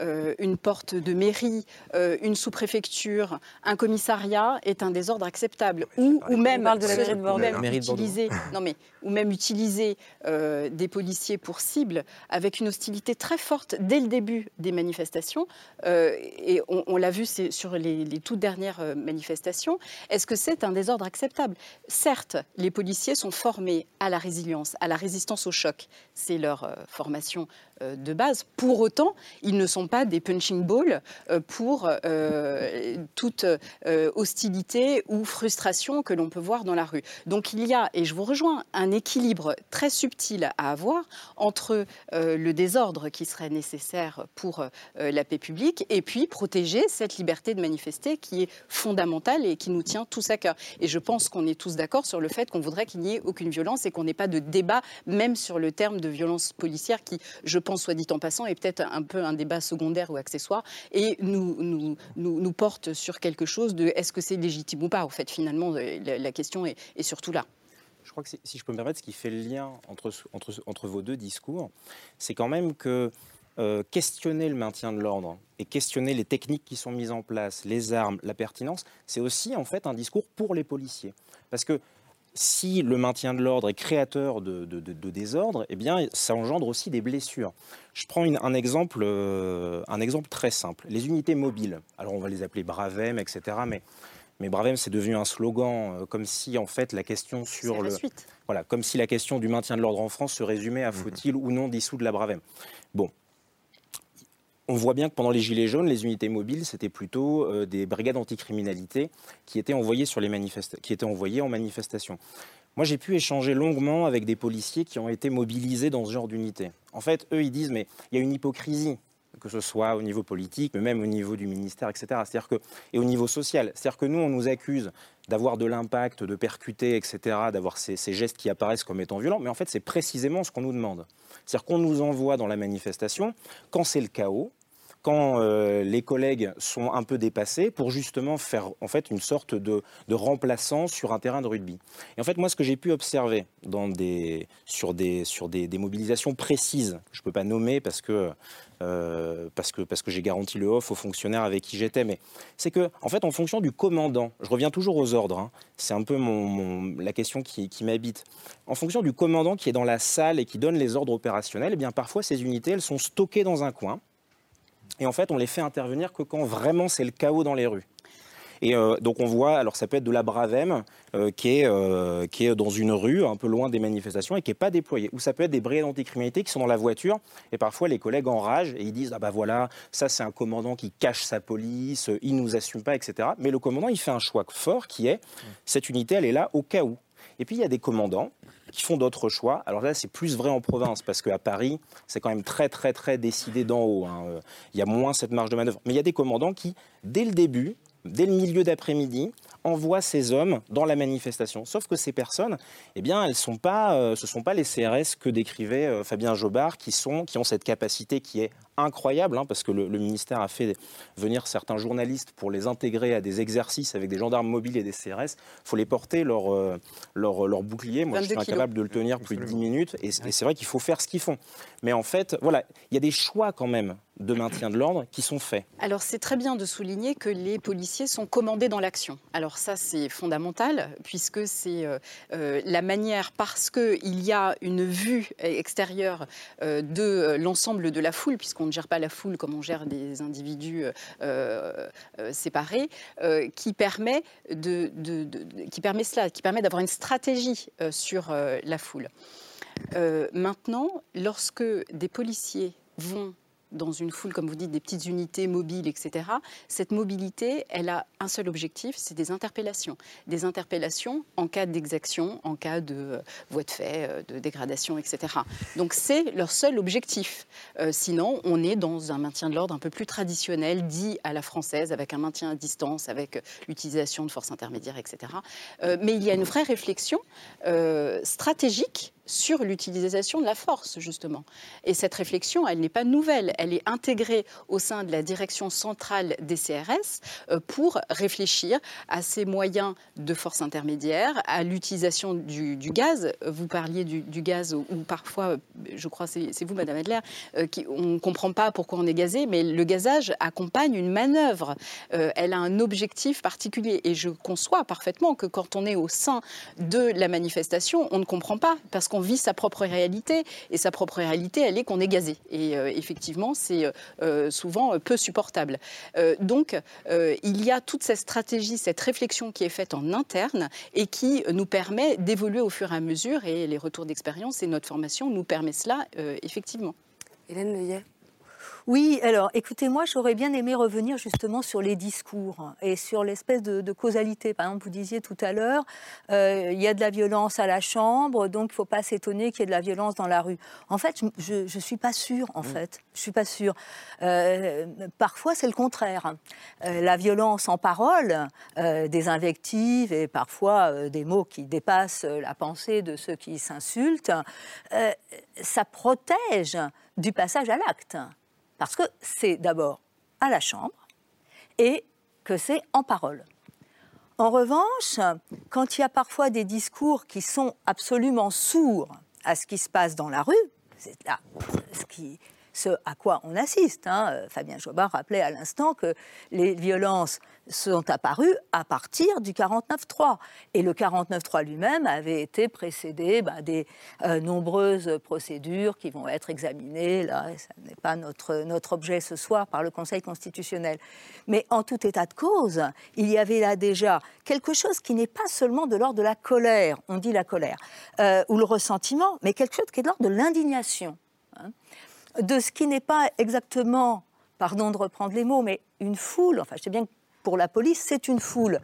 euh, une porte de mairie, une sous-préfecture, un commissariat est un désordre acceptable ou, ou même, de la mairie de utiliser, non mais, ou même utiliser euh, des policiers pour cible, avec une hostilité très forte dès le début des manifestations. Euh, et on, l'a vu sur les, toutes dernières euh, manifestations. Est-ce que c'est un désordre acceptable? Certes, les policiers sont formés à la résilience, à la résistance au choc. C'est leur formation de base. Pour autant, ils ne sont pas des punching balls pour toute hostilité ou frustration que l'on peut voir dans la rue. Donc il y a, et je vous rejoins, un équilibre très subtil à avoir entre euh, le désordre qui serait nécessaire pour euh, la paix publique et puis protéger cette liberté de manifester qui est fondamentale et qui nous tient tous à cœur. Et je pense qu'on est tous d'accord sur le fait qu'on voudrait qu'il n'y ait aucune violence et qu'on n'ait pas de débat même sur le terme de violence policière qui, je pense, soit dit en passant, est peut-être un peu un débat secondaire ou accessoire et nous, porte sur quelque chose de est-ce que c'est légitime ou pas. En fait, finalement, la, question est surtout là je crois que si je peux me permettre, ce qui fait le lien entre, vos deux discours, c'est quand même que euh, questionner le maintien de l'ordre et questionner les techniques qui sont mises en place, les armes, la pertinence, c'est aussi en fait un discours pour les policiers. Parce que si le maintien de l'ordre est créateur de, de, désordre, eh bien, ça engendre aussi des blessures. Je prends un, exemple, euh, un exemple très simple. Les unités mobiles, alors on va les appeler Bravem, etc., mais mais Bravem, c'est devenu un slogan, euh, comme si en fait la question sur le, voilà, comme si la question du maintien de l'ordre en France se résumait à mhm. faut-il ou non dissoudre la Bravem. Bon, on voit bien que pendant les Gilets jaunes, les unités mobiles, c'était plutôt euh, des brigades anticriminalité qui étaient envoyées, sur les qui étaient envoyées en manifestation. Moi, j'ai pu échanger longuement avec des policiers qui ont été mobilisés dans ce genre d'unité. En fait, eux, ils disent, mais il y a une hypocrisie que ce soit au niveau politique, mais même au niveau du ministère, etc. C'est-à-dire que, et au niveau social. C'est-à-dire que nous, on nous accuse d'avoir de l'impact, de percuter, etc., d'avoir ces, ces, gestes qui apparaissent comme étant violents, mais en fait, c'est précisément ce qu'on nous demande. C'est-à-dire qu'on nous envoie dans la manifestation quand c'est le chaos, quand euh, les collègues sont un peu dépassés pour justement faire en fait une sorte de, remplaçant sur un terrain de rugby. Et en fait, moi, ce que j'ai pu observer sur, des, mobilisations précises, je ne peux pas nommer parce que, euh, parce que, j'ai garanti le off aux fonctionnaires avec qui j'étais, mais c'est que, en fonction du commandant, je reviens toujours aux ordres, hein, c'est un peu la question qui, qui m'habite. En fonction du commandant qui est dans la salle et qui donne les ordres opérationnels, eh bien parfois ces unités, elles sont stockées dans un coin. Et en fait, on les fait intervenir que quand vraiment c'est le chaos dans les rues. Et euh, donc on voit, alors ça peut être de la Bravem euh, qui, est, euh, qui est dans une rue un peu loin des manifestations et qui n'est pas déployée. Ou ça peut être des brigades anticriminalité qui sont dans la voiture et parfois les collègues enragent et ils disent ah bah voilà ça c'est un commandant qui cache sa police, il nous assume pas etc. Mais le commandant il fait un choix fort qui est cette unité elle est là au cas où. Et puis il y a des commandants qui font d'autres choix. Alors là, c'est plus vrai en province, parce qu'à Paris, c'est quand même très, très, très décidé d'en haut. Hein. Il y a moins cette marge de manœuvre. Mais il y a des commandants qui, dès le début, dès le milieu d'après-midi, envoie ces hommes dans la manifestation. Sauf que ces personnes, eh bien, elles sont pas, euh, ce ne sont pas les CRS que décrivait euh, Fabien Jobard, qui, sont, qui ont cette capacité qui est incroyable, hein, parce que le, ministère a fait venir certains journalistes pour les intégrer à des exercices avec des gendarmes mobiles et des CRS. Il faut les porter leur, euh, leur, leur, bouclier. Moi, je suis incapable de le tenir plus de 10 minutes. Et, et c'est vrai qu'il faut faire ce qu'ils font. Mais en fait, voilà, il y a des choix quand même de maintien de l'ordre qui sont faits. Alors c'est très bien de souligner que les policiers sont commandés dans l'action. Alors ça c'est fondamental puisque c'est euh, euh, la manière, parce qu'il y a une vue extérieure euh, de l'ensemble de la foule, puisqu'on ne gère pas la foule comme on gère des individus séparés, qui, permet de, qui permet cela, qui permet d'avoir une stratégie sur la foule. maintenant, lorsque des policiers vont dans une foule, comme vous dites, des petites unités mobiles, etc., cette mobilité, elle a un seul objectif, c'est des interpellations. Des interpellations en cas d'exaction, en cas de euh, voie de fait, euh, de dégradation, etc. Donc c'est leur seul objectif. Euh, sinon, on est dans un maintien de l'ordre un peu plus traditionnel, dit à la française, avec un maintien à distance, avec l'utilisation de forces intermédiaires, etc. mais il y a une vraie réflexion stratégique sur l'utilisation de la force, justement. Et cette réflexion, elle n'est pas nouvelle, elle est intégrée au sein de la direction centrale des CRS euh, pour réfléchir à ces moyens de force intermédiaire, à l'utilisation du, gaz. Vous parliez du, gaz où, parfois, je crois c'est vous, Madame Adler, euh, qui, on ne comprend pas pourquoi on est gazé, mais le gazage accompagne une manœuvre. Euh, elle a un objectif particulier. Et je conçois parfaitement que quand on est au sein de la manifestation, on ne comprend pas, parce qu'on on vit sa propre réalité. Et sa propre réalité, elle est qu'on est gazé. Et euh, effectivement, c'est euh, souvent peu supportable. Euh, donc, il y a toute cette stratégie, cette réflexion qui est faite en interne et qui nous permet d'évoluer au fur et à mesure. Et les retours d'expérience et notre formation nous permet cela, effectivement. Hélène Leyet oui, alors écoutez, moi j'aurais bien aimé revenir justement sur les discours et sur l'espèce de, causalité. Par exemple, vous disiez tout à l'heure, euh, il y a de la violence à la chambre, donc il ne faut pas s'étonner qu'il y ait de la violence dans la rue. En fait, je ne suis pas sûre, en mm. fait. Je suis pas sûre. Euh, parfois, c'est le contraire. Euh, la violence en parole, des invectives et parfois des mots qui dépassent la pensée de ceux qui s'insultent, ça protège du passage à l'acte. Parce que c'est d'abord à la Chambre et que c'est en parole. En revanche, quand il y a parfois des discours qui sont absolument sourds à ce qui se passe dans la rue, c'est là ce à quoi on assiste. Hein. Fabien Jobard rappelait à l'instant que les violences sont apparues à partir du 49-3. Et le 49-3 lui-même avait été précédé bah, des euh, nombreuses procédures qui vont être examinées, là, ce n'est pas notre, notre objet ce soir, par le Conseil constitutionnel. Mais en tout état de cause, il y avait là déjà quelque chose qui n'est pas seulement de l'ordre de la colère, on dit la colère, euh, ou le ressentiment, mais quelque chose qui est de l'ordre de l'indignation. Hein de ce qui n'est pas exactement, pardon de reprendre les mots, mais une foule. Enfin, je sais bien que pour la police, c'est une foule.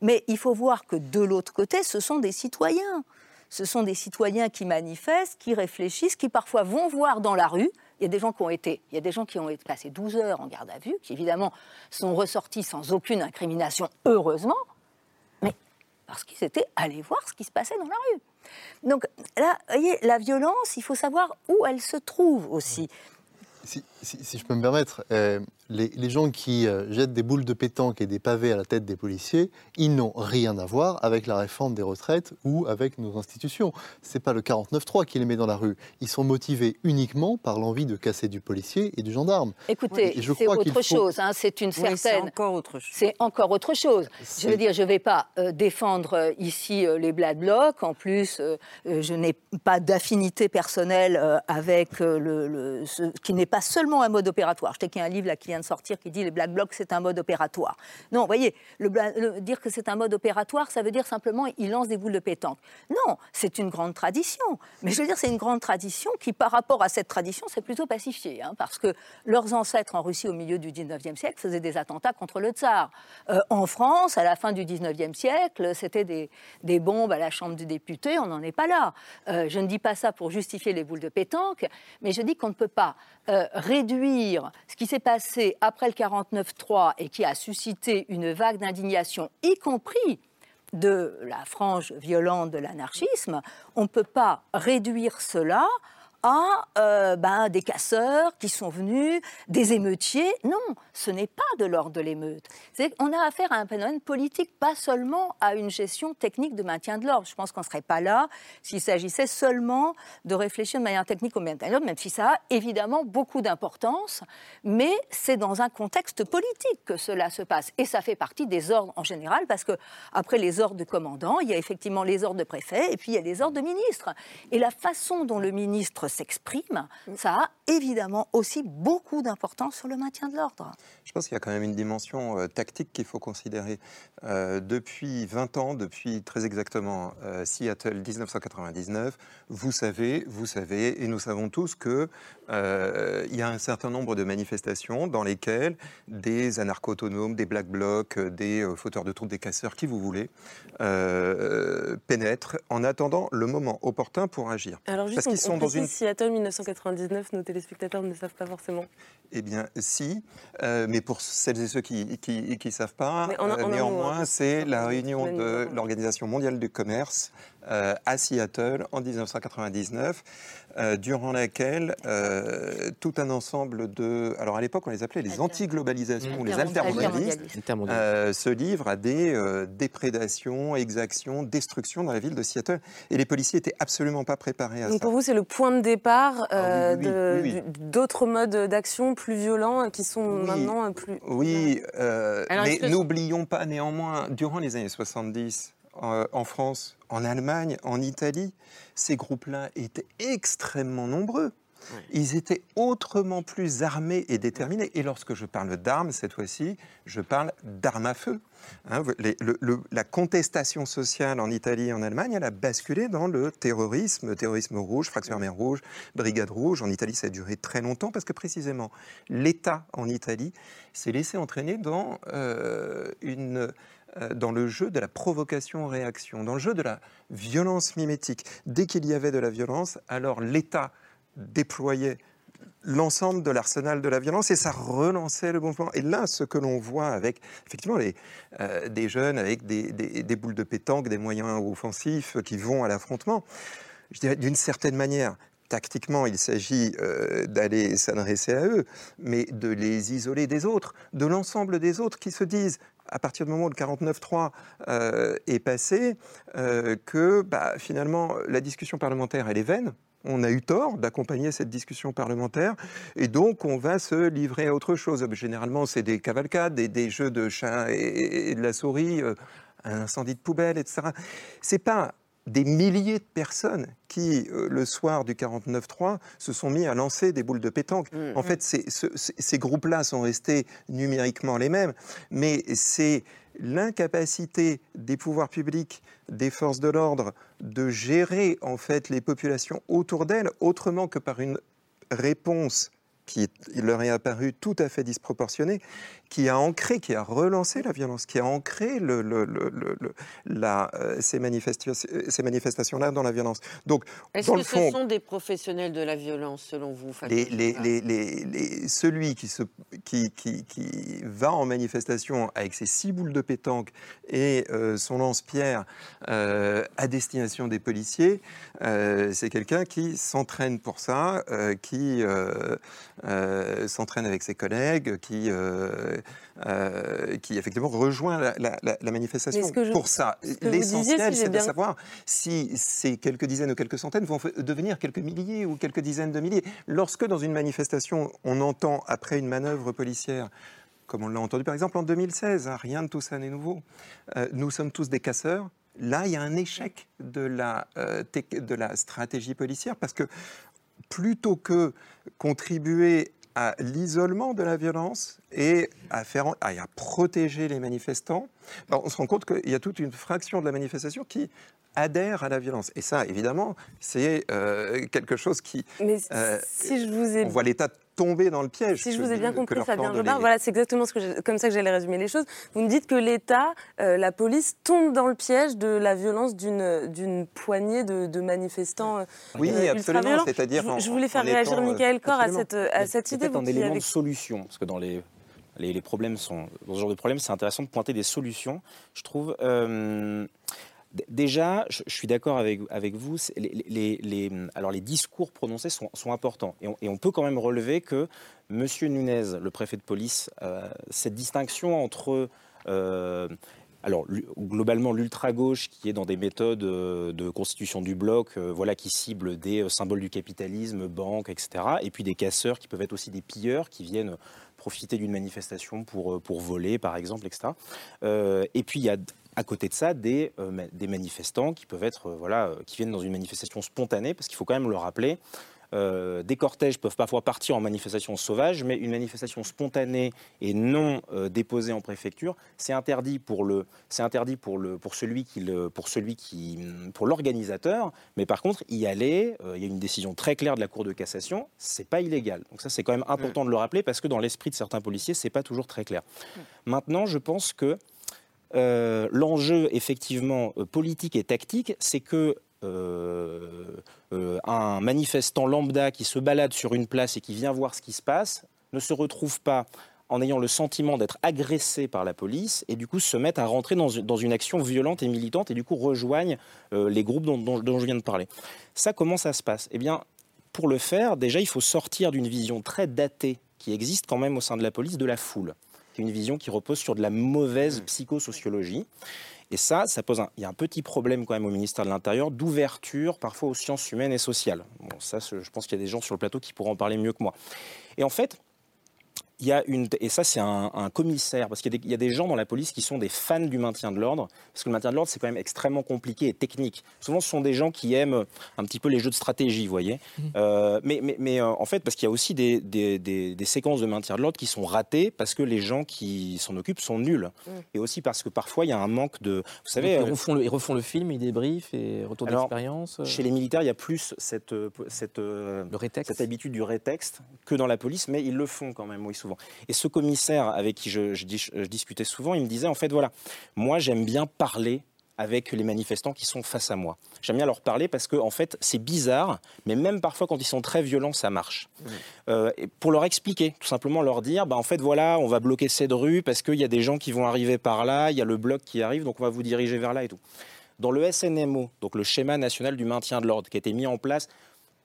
Mais il faut voir que de l'autre côté, ce sont des citoyens. Ce sont des citoyens qui manifestent, qui réfléchissent, qui parfois vont voir dans la rue. Il y a des gens qui ont été, il y a des gens qui ont été passés 12 heures en garde à vue, qui évidemment sont ressortis sans aucune incrimination, heureusement, mais parce qu'ils étaient allés voir ce qui se passait dans la rue. Donc là, voyez, la violence, il faut savoir où elle se trouve aussi. Si, si, je peux me permettre, euh, les, gens qui euh, jettent des boules de pétanque et des pavés à la tête des policiers, ils n'ont rien à voir avec la réforme des retraites ou avec nos institutions. C'est pas le 49-3 qui les met dans la rue. Ils sont motivés uniquement par l'envie de casser du policier et du gendarme. Écoutez, c'est autre chose. Hein, c'est une certaine. c'est encore autre chose. C'est encore autre chose. Je veux dire, je ne vais pas euh, défendre euh, ici les Black Blocs. En plus, je n'ai pas d'affinité personnelle avec le, ce qui n'est pas seulement un mode opératoire. Je sais qu'il y a un livre là qui de sortir qui dit les Black Blocs, c'est un mode opératoire. Non, vous voyez, le, dire que c'est un mode opératoire, ça veut dire simplement il lance des boules de pétanque. Non, c'est une grande tradition. Mais je veux dire, c'est une grande tradition qui, par rapport à cette tradition, c'est plutôt pacifié. Hein, parce que leurs ancêtres en Russie au milieu du 19e siècle faisaient des attentats contre le tsar. Euh, en France, à la fin du 19e siècle, c'était des, des, bombes à la Chambre des députés, on n'en est pas là. Euh, je ne dis pas ça pour justifier les boules de pétanque, mais je dis qu'on ne peut pas euh, ce qui s'est passé après le 49-3 et qui a suscité une vague d'indignation, y compris de la frange violente de l'anarchisme, on ne peut pas réduire cela euh, ben, des casseurs qui sont venus, des émeutiers. Non, ce n'est pas de l'ordre de l'émeute. On a affaire à un phénomène politique, pas seulement à une gestion technique de maintien de l'ordre. Je pense qu'on ne serait pas là s'il s'agissait seulement de réfléchir de manière technique au maintien de l'ordre, même si ça a évidemment beaucoup d'importance. Mais c'est dans un contexte politique que cela se passe. Et ça fait partie des ordres en général, parce que après les ordres de commandant, il y a effectivement les ordres de préfet et puis il y a les ordres de ministre. Et la façon dont le ministre s'exprime, ça a évidemment aussi beaucoup d'importance sur le maintien de l'ordre. Je pense qu'il y a quand même une dimension euh, tactique qu'il faut considérer. Euh, depuis 20 ans, depuis très exactement euh, Seattle 1999, vous savez, vous savez, et nous savons tous que il y a un certain nombre de manifestations dans lesquelles des anarcho-autonomes, des black blocs, des fauteurs de troubles, des casseurs, qui vous voulez, pénètrent en attendant le moment opportun pour agir. Alors juste, Parce qu'ils sont dans une Seattle 1999, nos téléspectateurs ne savent pas forcément. Eh bien, si, euh, mais pour celles et ceux qui ne savent pas, euh, néanmoins, hein. c'est la réunion de l'Organisation mondiale du commerce euh, à Seattle en 1999, durant laquelle tout un ensemble de... Alors à l'époque, on les appelait les anti-globalisations ou les altermondialistes, se livrent à des déprédations, exactions, destructions dans la ville de Seattle. Et les policiers étaient absolument pas préparés à Donc ça. Pour vous, c'est le point de départ ah d'autres modes d'action plus violents qui sont maintenant plus... Oui, euh, mais n'oublions pas néanmoins, durant les années 70, euh, en France, en Allemagne, en Italie, ces groupes-là étaient extrêmement nombreux. Ils étaient autrement plus armés et déterminés. Et lorsque je parle d'armes, cette fois-ci, je parle d'armes à feu. Hein, la contestation sociale en Italie et en Allemagne, elle a basculé dans le terrorisme, terrorisme rouge, fraction armée rouge, brigade rouge. En Italie, ça a duré très longtemps parce que précisément, l'État en Italie s'est laissé entraîner dans euh, une dans le jeu de la provocation-réaction, dans le jeu de la violence mimétique. Dès qu'il y avait de la violence, alors l'État déployait l'ensemble de l'arsenal de la violence et ça relançait le mouvement. Et là, ce que l'on voit avec effectivement les, euh, des jeunes avec des, des, boules de pétanque, des moyens offensifs qui vont à l'affrontement, je dirais d'une certaine manière, tactiquement, il s'agit euh, d'aller s'adresser à eux, mais de les isoler des autres, de l'ensemble des autres qui se disent à partir du moment où le 49.3 euh, est passé, que bah, finalement la discussion parlementaire elle est vaine, on a eu tort d'accompagner cette discussion parlementaire et donc on va se livrer à autre chose. Généralement, c'est des cavalcades, des, jeux de chat et, de la souris, euh, un incendie de poubelle, etc. C'est pas des milliers de personnes qui, euh, le soir du 49-3, se sont mis à lancer des boules de pétanque. Mmh, en mmh. fait, ces groupes-là sont restés numériquement les mêmes, mais c'est l'incapacité des pouvoirs publics, des forces de l'ordre, de gérer en fait les populations autour d'elles autrement que par une réponse qui leur est apparu tout à fait disproportionné, qui a ancré, qui a relancé la violence, qui a ancré le, le, le, la, euh, ces, ces manifestations-là dans la violence. Donc, Est-ce que ce sont des professionnels de la violence, selon vous les, les, les, Celui qui, se, qui, qui, qui, va en manifestation avec ses six boules de pétanque et euh, son lance-pierre euh, à destination des policiers, c'est quelqu'un qui s'entraîne pour ça, qui s'entraîne avec ses collègues, qui euh, qui effectivement rejoint la, manifestation. Pour ça, l'essentiel, c'est de savoir si ces quelques dizaines ou quelques centaines vont devenir quelques milliers ou quelques dizaines de milliers. Lorsque dans une manifestation, on entend après une manœuvre policière comme on l'a entendu par exemple en 2016, hein, rien de tout ça n'est nouveau. Euh, nous sommes tous des casseurs. Là, il y a un échec de la, euh, de la stratégie policière parce que plutôt que contribuer à l'isolement de la violence et à, faire, à, protéger les manifestants, ben, on se rend compte qu'il y a toute une fraction de la manifestation qui adhère à la violence. Et ça, évidemment, c'est euh, quelque chose qui... Mais euh, si je vous ai... On voit l'état tomber dans le piège. Si je vous ai bien compris, Fabien. Jobard, voilà, c'est exactement ce que je- comme ça que j'allais résumer les choses. Vous me dites que l'État, euh, la police, tombe dans le piège de la violence d'une poignée de, de manifestants euh, Oui, euh, absolument, c'est-à-dire Je, voulais faire réagir euh, Michael Corr à cette, à Mais cette idée. Vous un élément avez- de solution, parce que dans les, les, les problèmes sont, dans ce genre de problème, c'est intéressant de pointer des solutions, je trouve. Euh, Déjà, je, suis d'accord avec, vous. Les, alors, les discours prononcés sont, importants. Et on, peut quand même relever que M. Nunez, le préfet de police, euh, cette distinction entre euh, alors, globalement, l'ultra-gauche qui est dans des méthodes euh, de constitution du bloc, euh, voilà, qui ciblent des symboles du capitalisme, banques, etc. Et puis des casseurs qui peuvent être aussi des pilleurs qui viennent profiter d'une manifestation pour, voler, par exemple, etc. Et puis, il y a à côté de ça des, euh, des manifestants qui peuvent être, euh, voilà, euh, qui viennent dans une manifestation spontanée, parce qu'il faut quand même le rappeler. des cortèges peuvent parfois partir en manifestation sauvage, mais une manifestation spontanée et non déposée en préfecture, c'est interdit pour le, c'est interdit pour le, pour celui qui le, pour celui qui, pour l'organisateur. Mais par contre, y aller, il y a une décision très claire de la Cour de cassation, c'est pas illégal. Donc ça, c'est quand même important de le rappeler parce que dans l'esprit de certains policiers, c'est pas toujours très clair. Maintenant, je pense que euh, l'enjeu effectivement euh, politique et tactique, c'est que euh, un manifestant lambda qui se balade sur une place et qui vient voir ce qui se passe ne se retrouve pas en ayant le sentiment d'être agressé par la police et du coup se mettent à rentrer dans une, action violente et militante et du coup rejoignent les groupes dont, dont- dont je viens de parler. Ça, comment ça se passe? Eh bien, pour le faire, déjà, il faut sortir d'une vision très datée qui existe quand même au sein de la police de la foule. C'est une vision qui repose sur de la mauvaise psychosociologie. Et ça, ça pose un, il y a un petit problème quand même au ministère de l'Intérieur d'ouverture parfois aux sciences humaines et sociales. Bon, ça, je pense qu'il y a des gens sur le plateau qui pourront en parler mieux que moi. Et en fait, il y a une, et ça c'est un, un commissaire, parce qu'il y, a des- il y a des gens dans la police qui sont des fans du maintien de l'ordre, parce que le maintien de l'ordre c'est quand même extrêmement compliqué et technique. Souvent ce sont des gens qui aiment un petit peu les jeux de stratégie, vous voyez. Euh, mais mais, mais, euh, en fait, parce qu'il y a aussi des, des- des- des séquences de maintien de l'ordre qui sont ratées parce que les gens qui s'en occupent sont nuls. Et aussi parce que parfois il y a un manque de... Vous savez, ils, euh, refont le, ils refont le film, ils débriefent et retour d'expérience. euh. Chez les militaires, il y a plus cette, euh, cette, euh, cette habitude du rétexte que dans la police, mais ils le font quand même, souvent. Et ce commissaire avec qui je, je dis- je discutais souvent, il me disait, en fait, voilà, moi j'aime bien parler avec les manifestants qui sont face à moi. J'aime bien leur parler parce que, en fait, c'est bizarre, mais même parfois quand ils sont très violents, ça marche. Euh, et pour leur expliquer, tout simplement leur dire, bah, en fait, voilà, on va bloquer cette rue parce qu'il y a des gens qui vont arriver par là, il y a le bloc qui arrive, donc on va vous diriger vers là et tout. Dans le SNMO, donc le schéma national du maintien de l'ordre, qui a été mis en place,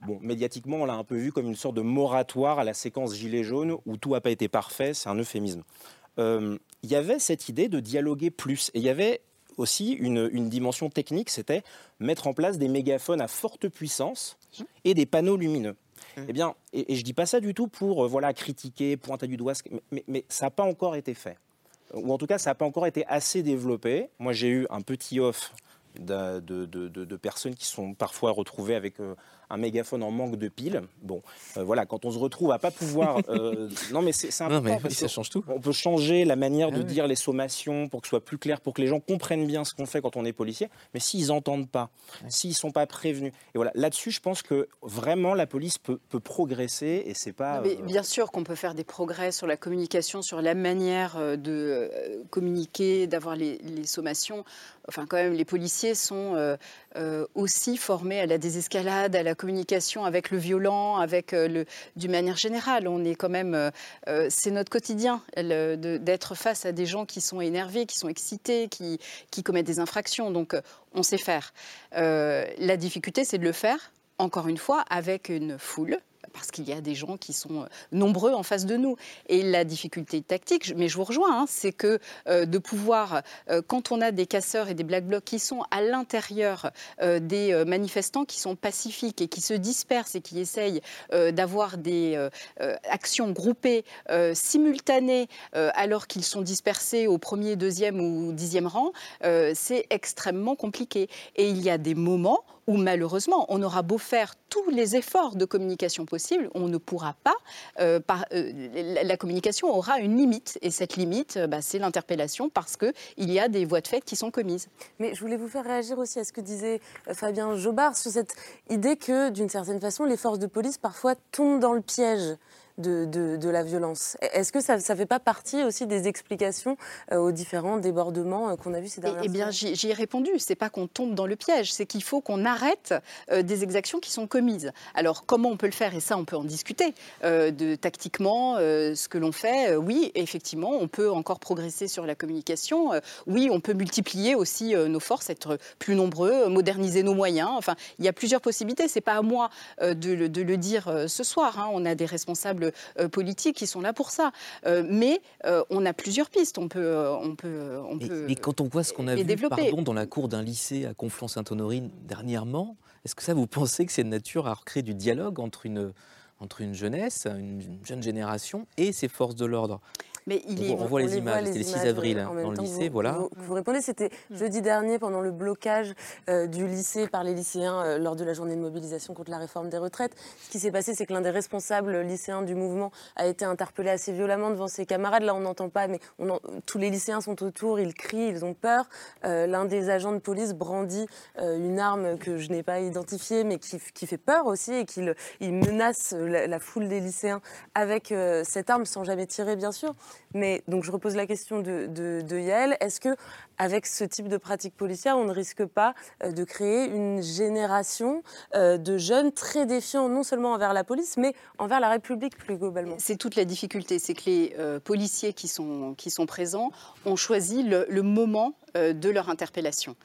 bon, médiatiquement, on l'a un peu vu comme une sorte de moratoire à la séquence Gilets jaunes où tout n'a pas été parfait, c'est un euphémisme. Euh, Il y avait cette idée de dialoguer plus, et il y avait aussi une, une dimension technique, c'était mettre en place des mégaphones à forte puissance et des panneaux lumineux. Eh bien, et, et je dis pas ça du tout pour euh, voilà critiquer, pointer du doigt, mais, mais- mais ça n'a pas encore été fait. Ou en tout cas, ça n'a pas encore été assez développé. Moi, j'ai eu un petit off de, de- de- de- de personnes qui sont parfois retrouvées avec euh, un mégaphone en manque de piles. Bon, euh, voilà, quand on se retrouve à pas pouvoir... euh, non, mais c'est c'est Non, important. mais parce ça change tout. On peut changer la manière de Ah oui. dire les sommations pour que ce soit plus clair, pour que les gens comprennent bien ce qu'on fait quand on est policier. Mais s'ils n'entendent pas, s'ils sont pas prévenus... Et voilà, là-dessus, je pense que vraiment la police peut, peut progresser et c'est pas... Non, mais euh, bien sûr qu'on peut faire des progrès sur la communication, sur la manière de communiquer, d'avoir les, les sommations. Enfin, quand même, les policiers sont euh, euh, aussi formés à la désescalade, à la communication avec le violent, avec euh, le, d'une manière générale. On est quand même, euh, euh, c'est notre quotidien d'être face à des gens qui sont énervés, qui sont excités, qui, qui commettent des infractions. Donc, on sait faire. La difficulté, c'est de le faire encore une fois, avec une foule, parce qu'il y a des gens qui sont euh, nombreux en face de nous. Et la difficulté tactique, mais je vous rejoins, hein, c'est que euh, de pouvoir, euh, quand on a des casseurs et des black blocs qui sont à l'intérieur des manifestants qui sont pacifiques et qui se dispersent et qui essayent d'avoir des actions groupées, simultanées, alors qu'ils sont dispersés au premier, deuxième ou dixième rang, c'est extrêmement compliqué. Et il y a des moments où malheureusement, on aura beau faire tous les efforts de communication possibles, on ne pourra pas. euh, euh, la, communication aura une limite, et cette limite, euh, bah, c'est l'interpellation parce que il y a des voies de fait qui sont commises. Mais je voulais vous faire réagir aussi à ce que disait Fabien Jobard sur cette idée que, d'une certaine façon, les forces de police parfois tombent dans le piège de, de, la violence. Est-ce que ça ne fait pas partie aussi des explications aux différents débordements qu'on a vus ces dernières Eh bien, j'y ai répondu. C'est pas qu'on tombe dans le piège, c'est qu'il faut qu'on arrête des exactions qui sont commises. Alors, comment on peut le faire? Et ça, on peut en discuter. de tactiquement, ce que l'on fait, oui, effectivement, on peut encore progresser sur la communication. oui, on peut multiplier aussi nos forces, être plus nombreux, moderniser nos moyens. Enfin, il y a plusieurs possibilités. C'est pas à moi de, le dire ce soir. Hein. On a des responsables politiques qui sont là pour ça. mais on a plusieurs pistes. On peut, on peut, on peut. Et, quand on voit ce qu'on a vu, pardon, dans la cour d'un lycée à Conflans-Sainte-Honorine dernièrement, est-ce que ça vous pensez que c'est de nature à recréer du dialogue entre une entre une jeunesse, une jeune génération et ses forces de l'ordre? Mais il on, voit les images, c'était le 6 avril dans le lycée, voilà. Vous, répondez, c'était mm. jeudi dernier pendant le blocage euh, du lycée par les lycéens euh, lors de la journée de mobilisation contre la réforme des retraites. Ce qui s'est passé, c'est que l'un des responsables lycéens du mouvement a été interpellé assez violemment devant ses camarades. Là, on n'entend pas, mais tous les lycéens sont autour, ils crient, ils ont peur. Euh, l'un des agents de police brandit une arme que je n'ai pas identifiée, mais qui, fait peur aussi et qu'il il menace la, la, foule des lycéens avec cette arme sans jamais tirer, bien sûr. Mais donc je repose la question de, de, Yael. Est-ce que avec ce type de pratique policière, on ne risque pas euh, de créer une génération euh, de jeunes très défiants, non seulement envers la police, mais envers la République plus globalement? C'est toute la difficulté, c'est que les euh, policiers qui sont, qui présents ont choisi le moment de leur interpellation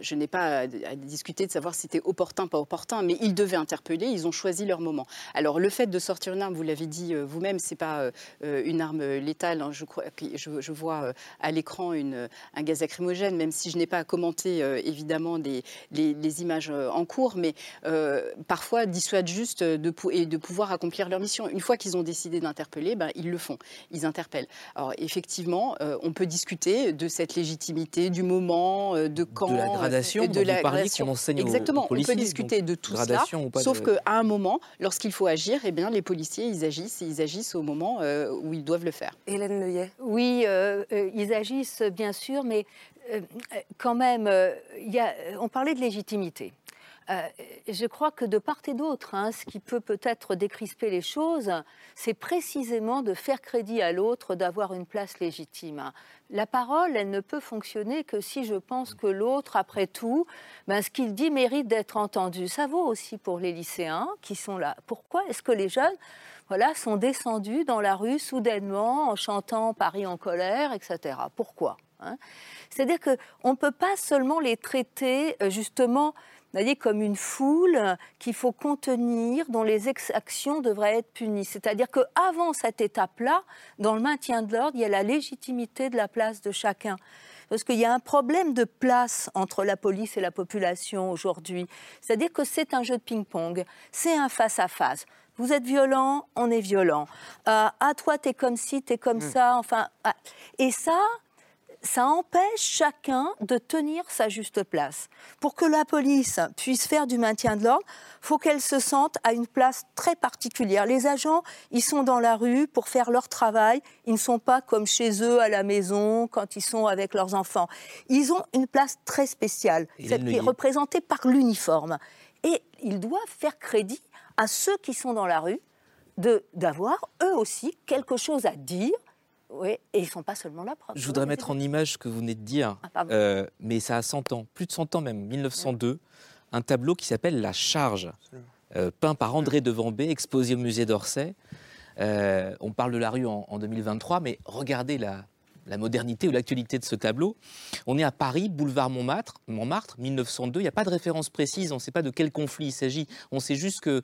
je n'ai pas à, discuter de savoir si c'était opportun, pas opportun, mais ils devaient interpeller, ils ont choisi leur moment. Alors le fait de sortir une arme, vous l'avez dit euh, vous-même, c'est pas euh, une arme létale. Hein. je, crois, je, vois euh, à l'écran un gaz lacrymogène, même si je n'ai pas commenté évidemment des, les, images en cours, mais parfois dissuade juste de, et de pouvoir accomplir leur mission. Une fois qu'ils ont décidé d'interpeller, ben, ils le font, ils interpellent. Alors effectivement, on peut discuter de cette légitimité, du moment, de quand gradation de la gradation. enseigne Exactement, aux policiers, on peut discuter de tout cela, sauf qu'à un moment, lorsqu'il faut agir, eh bien, les policiers, ils agissent, et ils agissent au moment euh, où ils doivent le faire. Hélène Leuillet Oui, euh, euh, ils agissent, bien sûr, mais quand même, y a, on parlait de légitimité. Euh, je crois que de part et d'autre, hein, ce qui peut peut-être décrisper les choses, c'est précisément de faire crédit à l'autre d'avoir une place légitime. La parole, elle ne peut fonctionner que si je pense que l'autre, après tout, ben, ce qu'il dit mérite d'être entendu. Ça vaut aussi pour les lycéens qui sont là. Pourquoi est-ce que les jeunes voilà, sont descendus dans la rue soudainement en chantant Paris en colère, etc. Pourquoi hein? C'est-à-dire qu'on ne peut pas seulement les traiter euh, justement voyez, comme une foule qu'il faut contenir, dont les actions devraient être punies. C'est-à-dire qu'avant cette étape-là, dans le maintien de l'ordre, il y a la légitimité de la place de chacun. Parce qu'il y a un problème de place entre la police et la population aujourd'hui. C'est-à-dire que c'est un jeu de ping-pong, c'est un face-à-face. Vous êtes violent, on est violent. Euh, ah, toi, t'es comme ci, t'es comme mmh. ça. Enfin, ah. et ça, ça empêche chacun de tenir sa juste place. Pour que la police puisse faire du maintien de l'ordre, faut qu'elle se sente à une place très particulière. Les agents, ils sont dans la rue pour faire leur travail. Ils ne sont pas comme chez eux à la maison quand ils sont avec leurs enfants. Ils ont une place très spéciale, celle qui est représentée par l'uniforme. Et ils doivent faire crédit à ceux qui sont dans la rue d'avoir eux aussi quelque chose à dire oui, et ils ne sont pas seulement là. Je voudrais mettre en image ce que vous venez de dire, ah, euh, mais ça a 100 ans, plus de 100 ans même, 1902, un tableau qui s'appelle La Charge, euh, peint par André de Vambé, exposé au musée d'Orsay. Euh, on parle de la rue en, en 2023, mais regardez la, la modernité ou l'actualité de ce tableau. On est à Paris, boulevard Montmartre, Montmartre 1902. Il n'y a pas de référence précise, on ne sait pas de quel conflit il s'agit. On sait juste que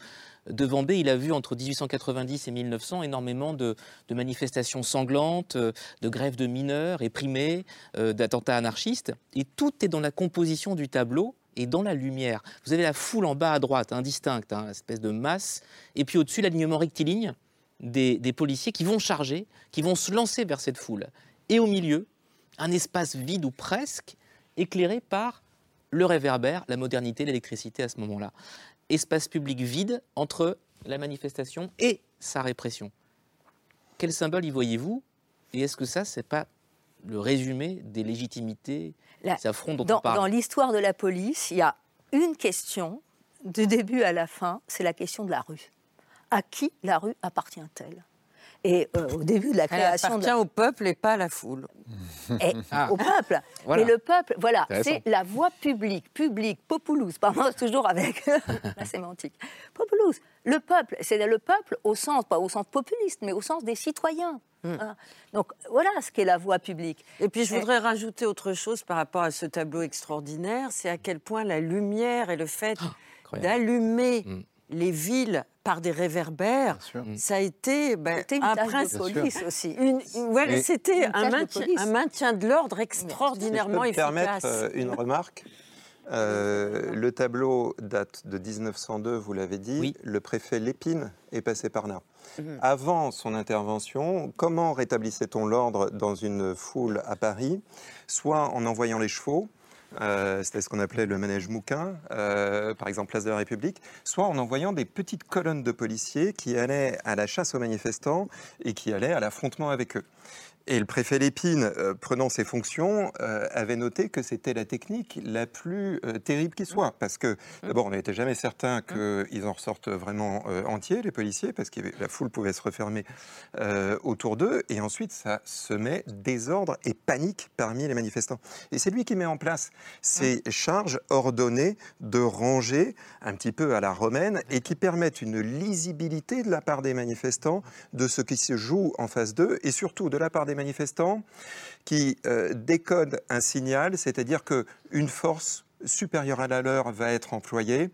de Vendée, il a vu entre 1890 et 1900 énormément de, manifestations sanglantes, euh, de grèves de mineurs éprimées, euh, d'attentats anarchistes. Et tout est dans la composition du tableau et dans la lumière. Vous avez la foule en bas à droite, indistincte, hein, une espèce de masse, et puis au-dessus l'alignement rectiligne des policiers qui vont charger, qui vont se lancer vers cette foule et au milieu, un espace vide ou presque, éclairé par le réverbère, la modernité, l'électricité à ce moment-là. Espace public vide entre la manifestation et sa répression. Quel symbole y voyez-vous? Et est-ce que ça, c'est pas le résumé des légitimités, des affronts dont dans, on parle? Dans l'histoire de la police, il y a une question, du début à la fin, c'est la question de la rue. À qui la rue appartient-elle? Et euh, au début de la Elle création... appartient de la- au peuple et pas à la foule. et Ah. au peuple. Voilà. Et le peuple, voilà, c'est la voix publique, publique, populus, pardon, toujours avec la sémantique. Populus, le peuple, c'est le peuple au sens, pas au sens populiste, mais au sens des citoyens. Voilà. Donc voilà ce qu'est la voix publique. Et puis je voudrais rajouter autre chose par rapport à ce tableau extraordinaire, c'est à quel point la lumière et le fait d'allumer les villes par des réverbères, ça a été ben, un principe. police aussi. Une- C'était un maintien, police. un maintien de l'ordre Si je extraordinairement peux me permettre efficace. euh, une remarque. Euh, le tableau date de 1902, vous l'avez dit. Le préfet Lépine est passé par là. Mhm. Avant son intervention, comment rétablissait-on l'ordre dans une foule à Paris Soit en envoyant les chevaux, euh, c'était ce qu'on appelait le manège mouquin, euh, par exemple place de la République, soit en envoyant des petites colonnes de policiers qui allaient à la chasse aux manifestants et qui allaient à l'affrontement avec eux. Et le préfet Lépine, euh, prenant ses fonctions, euh, avait noté que c'était la technique la plus euh, terrible qui soit. Parce que, d'abord, on n'était jamais certain qu'ils en ressortent vraiment entiers, les policiers, parce que la foule pouvait se refermer autour d'eux. Et ensuite, ça semait désordre et panique parmi les manifestants. Et c'est lui qui met en place ces charges ordonnées de ranger un petit peu à la romaine et qui permettent une lisibilité de la part des manifestants de ce qui se joue en face d'eux et surtout de la part des manifestants qui euh, décodent un signal, c'est-à-dire qu'une force supérieure à la leur va être employée.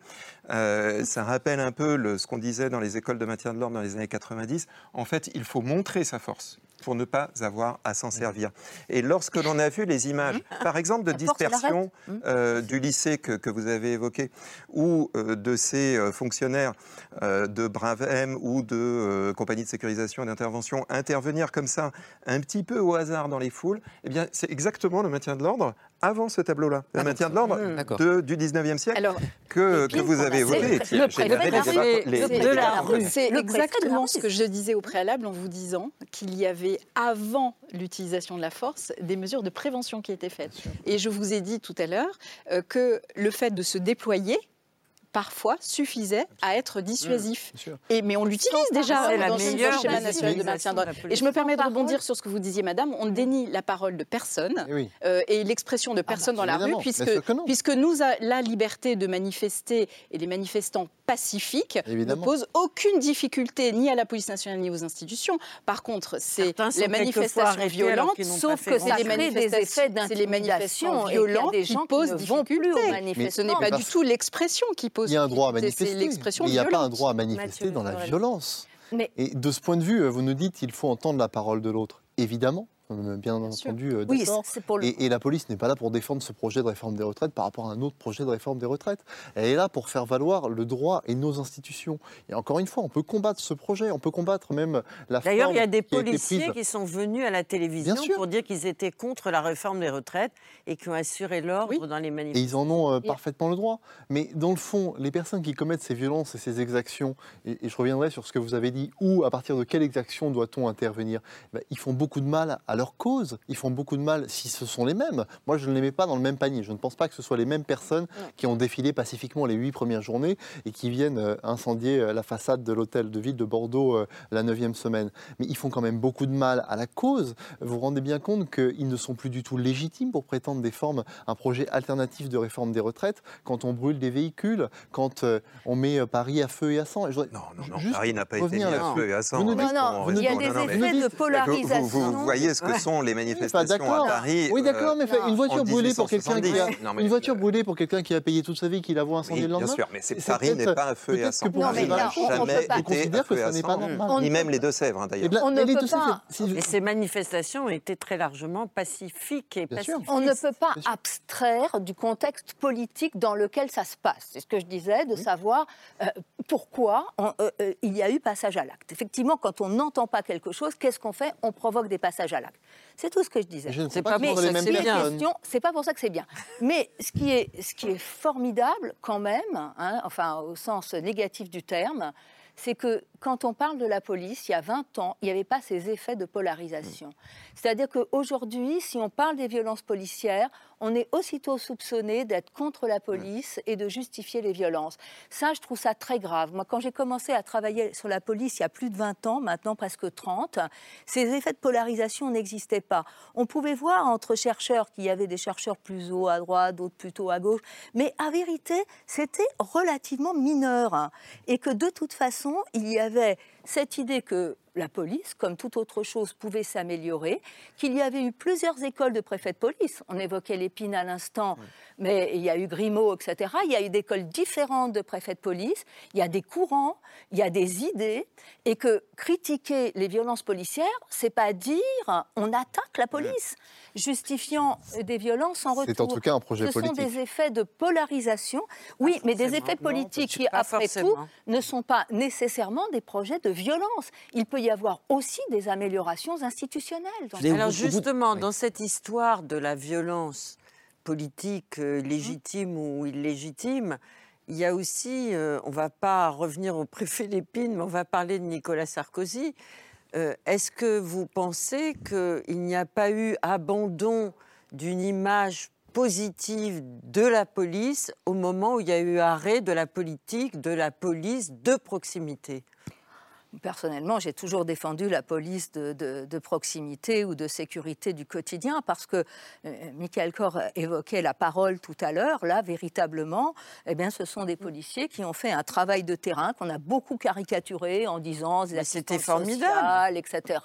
Euh, ça rappelle un peu ce qu'on disait dans les écoles de maintien de l'ordre dans les années 90. En fait, il faut montrer sa force pour ne pas avoir à s'en servir. Et lorsque l'on a vu les images, par exemple de dispersion arrête. euh, du lycée que, que vous avez évoqué, ou euh, de ces euh, fonctionnaires euh, de Bravem ou de euh, compagnie de sécurisation et d'intervention intervenir comme ça, un petit peu au hasard dans les foules, eh bien, c'est exactement le maintien de l'ordre avant ce tableau-là. Le maintien de l'ordre de- du 19e siècle Alors, que, que vous avez évoqué. C'est c'est Le préfet de la exactement ce que je disais au préalable en vous disant qu'il y avait, avant l'utilisation de la force, des mesures de prévention qui étaient faites. Et je vous ai dit tout à l'heure euh, que le fait de se déployer, parfois, suffisait à être dissuasif. Et, mais on l'utilise déjà C'est la dans le schéma national de maintien police. Et je me permets de rebondir sur ce que vous disiez, madame. On dénie la parole de personne Eh oui. euh, et l'expression de personne dans la rue, puisque, nous, a- la liberté de manifester et les manifestants pacifiques Évidemment. ne posent aucune difficulté ni à la police nationale ni aux institutions. Par contre, c'est les manifestations violentes, sauf que c'est les des manifestations, effets les violentes des qui gens qui posent ne difficulté. Ce n'est pas du tout l'expression qui pose Il y a un droit à difficulté, manifester. c'est l'expression mais il n'y a pas un droit à manifester Mathieu, dans la violence. Mais- Et de ce point de vue, vous nous dites qu'il faut entendre la parole de l'autre. Évidemment, bien entendu, euh, Oui, d'accord. c'est pour le- et, et la police n'est pas là pour défendre ce projet de réforme des retraites par rapport à un autre projet de réforme des retraites. Elle est là pour faire valoir le droit et nos institutions. Et encore une fois, on peut combattre ce projet, on peut combattre même la D'ailleurs, il y a des qui policiers qui sont venus à la télévision pour dire qu'ils étaient contre la réforme des retraites et qui ont assuré l'ordre dans les Et manifestations. ils en ont euh, parfaitement le droit. Mais dans le fond, les personnes qui commettent ces violences et ces exactions, et, et je reviendrai sur ce que vous avez dit, où, à partir de quelle exaction doit-on intervenir? Ben, Ils font beaucoup de mal à leur cause. Ils font beaucoup de mal si ce sont les mêmes. Moi, je ne les mets pas dans le même panier. Je ne pense pas que ce soit les mêmes personnes qui ont défilé pacifiquement les huit premières journées et qui viennent euh, incendier euh, la façade de l'hôtel de ville de Bordeaux euh, la neuvième semaine. Mais ils font quand même beaucoup de mal à la cause. Vous vous rendez bien compte qu'ils ne sont plus du tout légitimes pour prétendre défendre un projet alternatif de réforme des retraites quand on brûle des véhicules, quand on met Paris à feu et à sang. Et je voudrais Non, non, juste Paris n'a pas été mis à feu et à sang. Hein, Non, non, pour il y a des Non, non, effets de Vous, polarisation. vous- vous voyez ce que sont les manifestations d'accord. à Paris. Oui, d'accord, euh, mais fait, une voiture brûlée pour quelqu'un qui a 1870. Non, mais- une voiture brûlée pour quelqu'un qui a payé toute sa vie, qui la voit incendier Oui, le bien lendemain. sûr, mais c'est- Paris n'est pas à feu et à peut-être sang. que pour Non, mais là, la on- considère que ça n'est pas normal. Ni même les Deux-Sèvres, hein, d'ailleurs. On ne peut pas- Et ces manifestations étaient très largement pacifiques et Bien sûr. pacifistes. On ne peut pas abstraire du contexte politique dans lequel ça se passe. C'est ce que je disais, de savoir euh, pourquoi euh, il y a eu passage à l'acte. Effectivement, quand on n'entend pas quelque chose, qu'est-ce qu'on fait? On provoque des passages à l'acte. C'est tout ce que je disais. Je ne C'est crois pas pour les mêmes c'est pas pour ça que c'est bien. Mais ce qui est, ce qui est formidable quand même, hein, enfin au sens négatif du terme, c'est que quand on parle de la police, il y a 20 ans, il n'y avait pas ces effets de polarisation. C'est-à-dire qu'aujourd'hui, si on parle des violences policières, on est aussitôt soupçonné d'être contre la police et de justifier les violences. Ça, je trouve ça très grave. Moi, quand j'ai commencé à travailler sur la police il y a plus de 20 ans, maintenant presque 30, ces effets de polarisation n'existaient pas. On pouvait voir entre chercheurs qu'il y avait des chercheurs plus haut à droite, d'autres plutôt à gauche, mais en vérité, c'était relativement mineur. Et que de toute façon, il y avait cette idée que la police, comme toute autre chose, pouvait s'améliorer, qu'il y avait eu plusieurs écoles de préfets de police. On évoquait l'épine à l'instant, mais il y a eu Grimaud, etc. Il y a eu des écoles différentes de préfets de police. Il y a des courants, il y a des idées, et que critiquer les violences policières, c'est pas dire on attaque la police, justifiant des violences en retour. C'est en tout cas un projet Ce politique. sont des effets de polarisation, oui, mais des effets politiques qui, après tout, ne sont pas nécessairement des projets de violence. Il peut y avoir aussi des améliorations institutionnelles. dans ce Alors justement, dans cette histoire de la violence politique euh, légitime ou illégitime, il y a aussi, euh, on ne va pas revenir au préfet Lépine, mais on va parler de Nicolas Sarkozy. Euh, Est-ce que vous pensez qu'il n'y a pas eu abandon d'une image positive de la police au moment où il y a eu arrêt de la politique de la police de proximité? Personnellement, j'ai toujours défendu la police de, de- de proximité ou de sécurité du quotidien parce que euh, Michael Corr évoquait la parole tout à l'heure. Là, véritablement, eh bien, ce sont des policiers qui ont fait un travail de terrain qu'on a beaucoup caricaturé en disant c'était formidable. etc.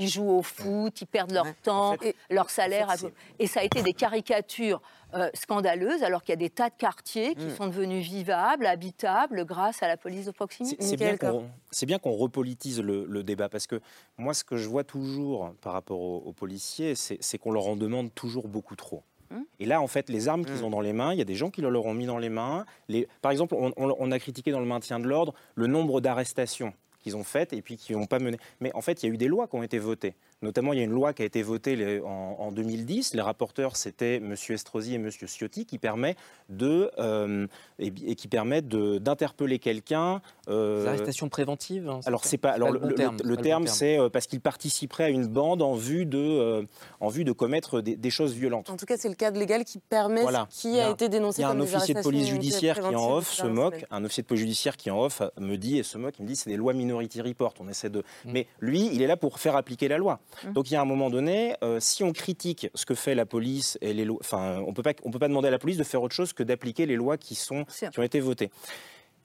Ils jouent au foot, ils perdent leur temps, et leur salaire. à- et ça a été des caricatures euh, scandaleuses alors qu'il y a des tas de quartiers qui Mm. sont devenus vivables, habitables grâce à la police de proximité. C'est bien qu'on c'est bien qu'on repolitise le, le débat parce que moi, ce que je vois toujours par rapport aux, aux policiers, c'est qu'on leur en demande toujours beaucoup trop. Hum. Et là, en fait, les armes qu'ils ont dans les mains, il y a des gens qui leur ont mis dans les mains. Les, par exemple, on, on- on a critiqué dans le maintien de l'ordre le nombre d'arrestations qu'ils ont faites et puis qui n'ont pas mené. Mais en fait, il y a eu des lois qui ont été votées. Notamment, il y a une loi qui a été votée en, en 2010. Les rapporteurs, c'était M. Estrosi et M. Ciotti, qui permet de euh, et, qui d'interpeller quelqu'un. Euh, Des arrestations préventives hein, alors c'est pas alors le le, bon le- terme, le c'est pas bon terme c'est euh, parce qu'il participerait à une bande en vue de euh, en vue de commettre des, des choses violentes. En tout cas, c'est le cadre légal qui permet Voilà. ce qui a, a- été dénoncé Il y a comme un officier de police judiciaire qui en off se moque, un officier de police judiciaire qui en off me dit et se moque, il me dit c'est des lois Minority Report, on essaie de mais lui, il est là pour faire appliquer la loi. Mm. Donc il y a un moment donné, euh, si on critique ce que fait la police et les lois, enfin on peut pas on peut pas demander à la police de faire autre chose que d'appliquer les lois qui sont qui ont été votées.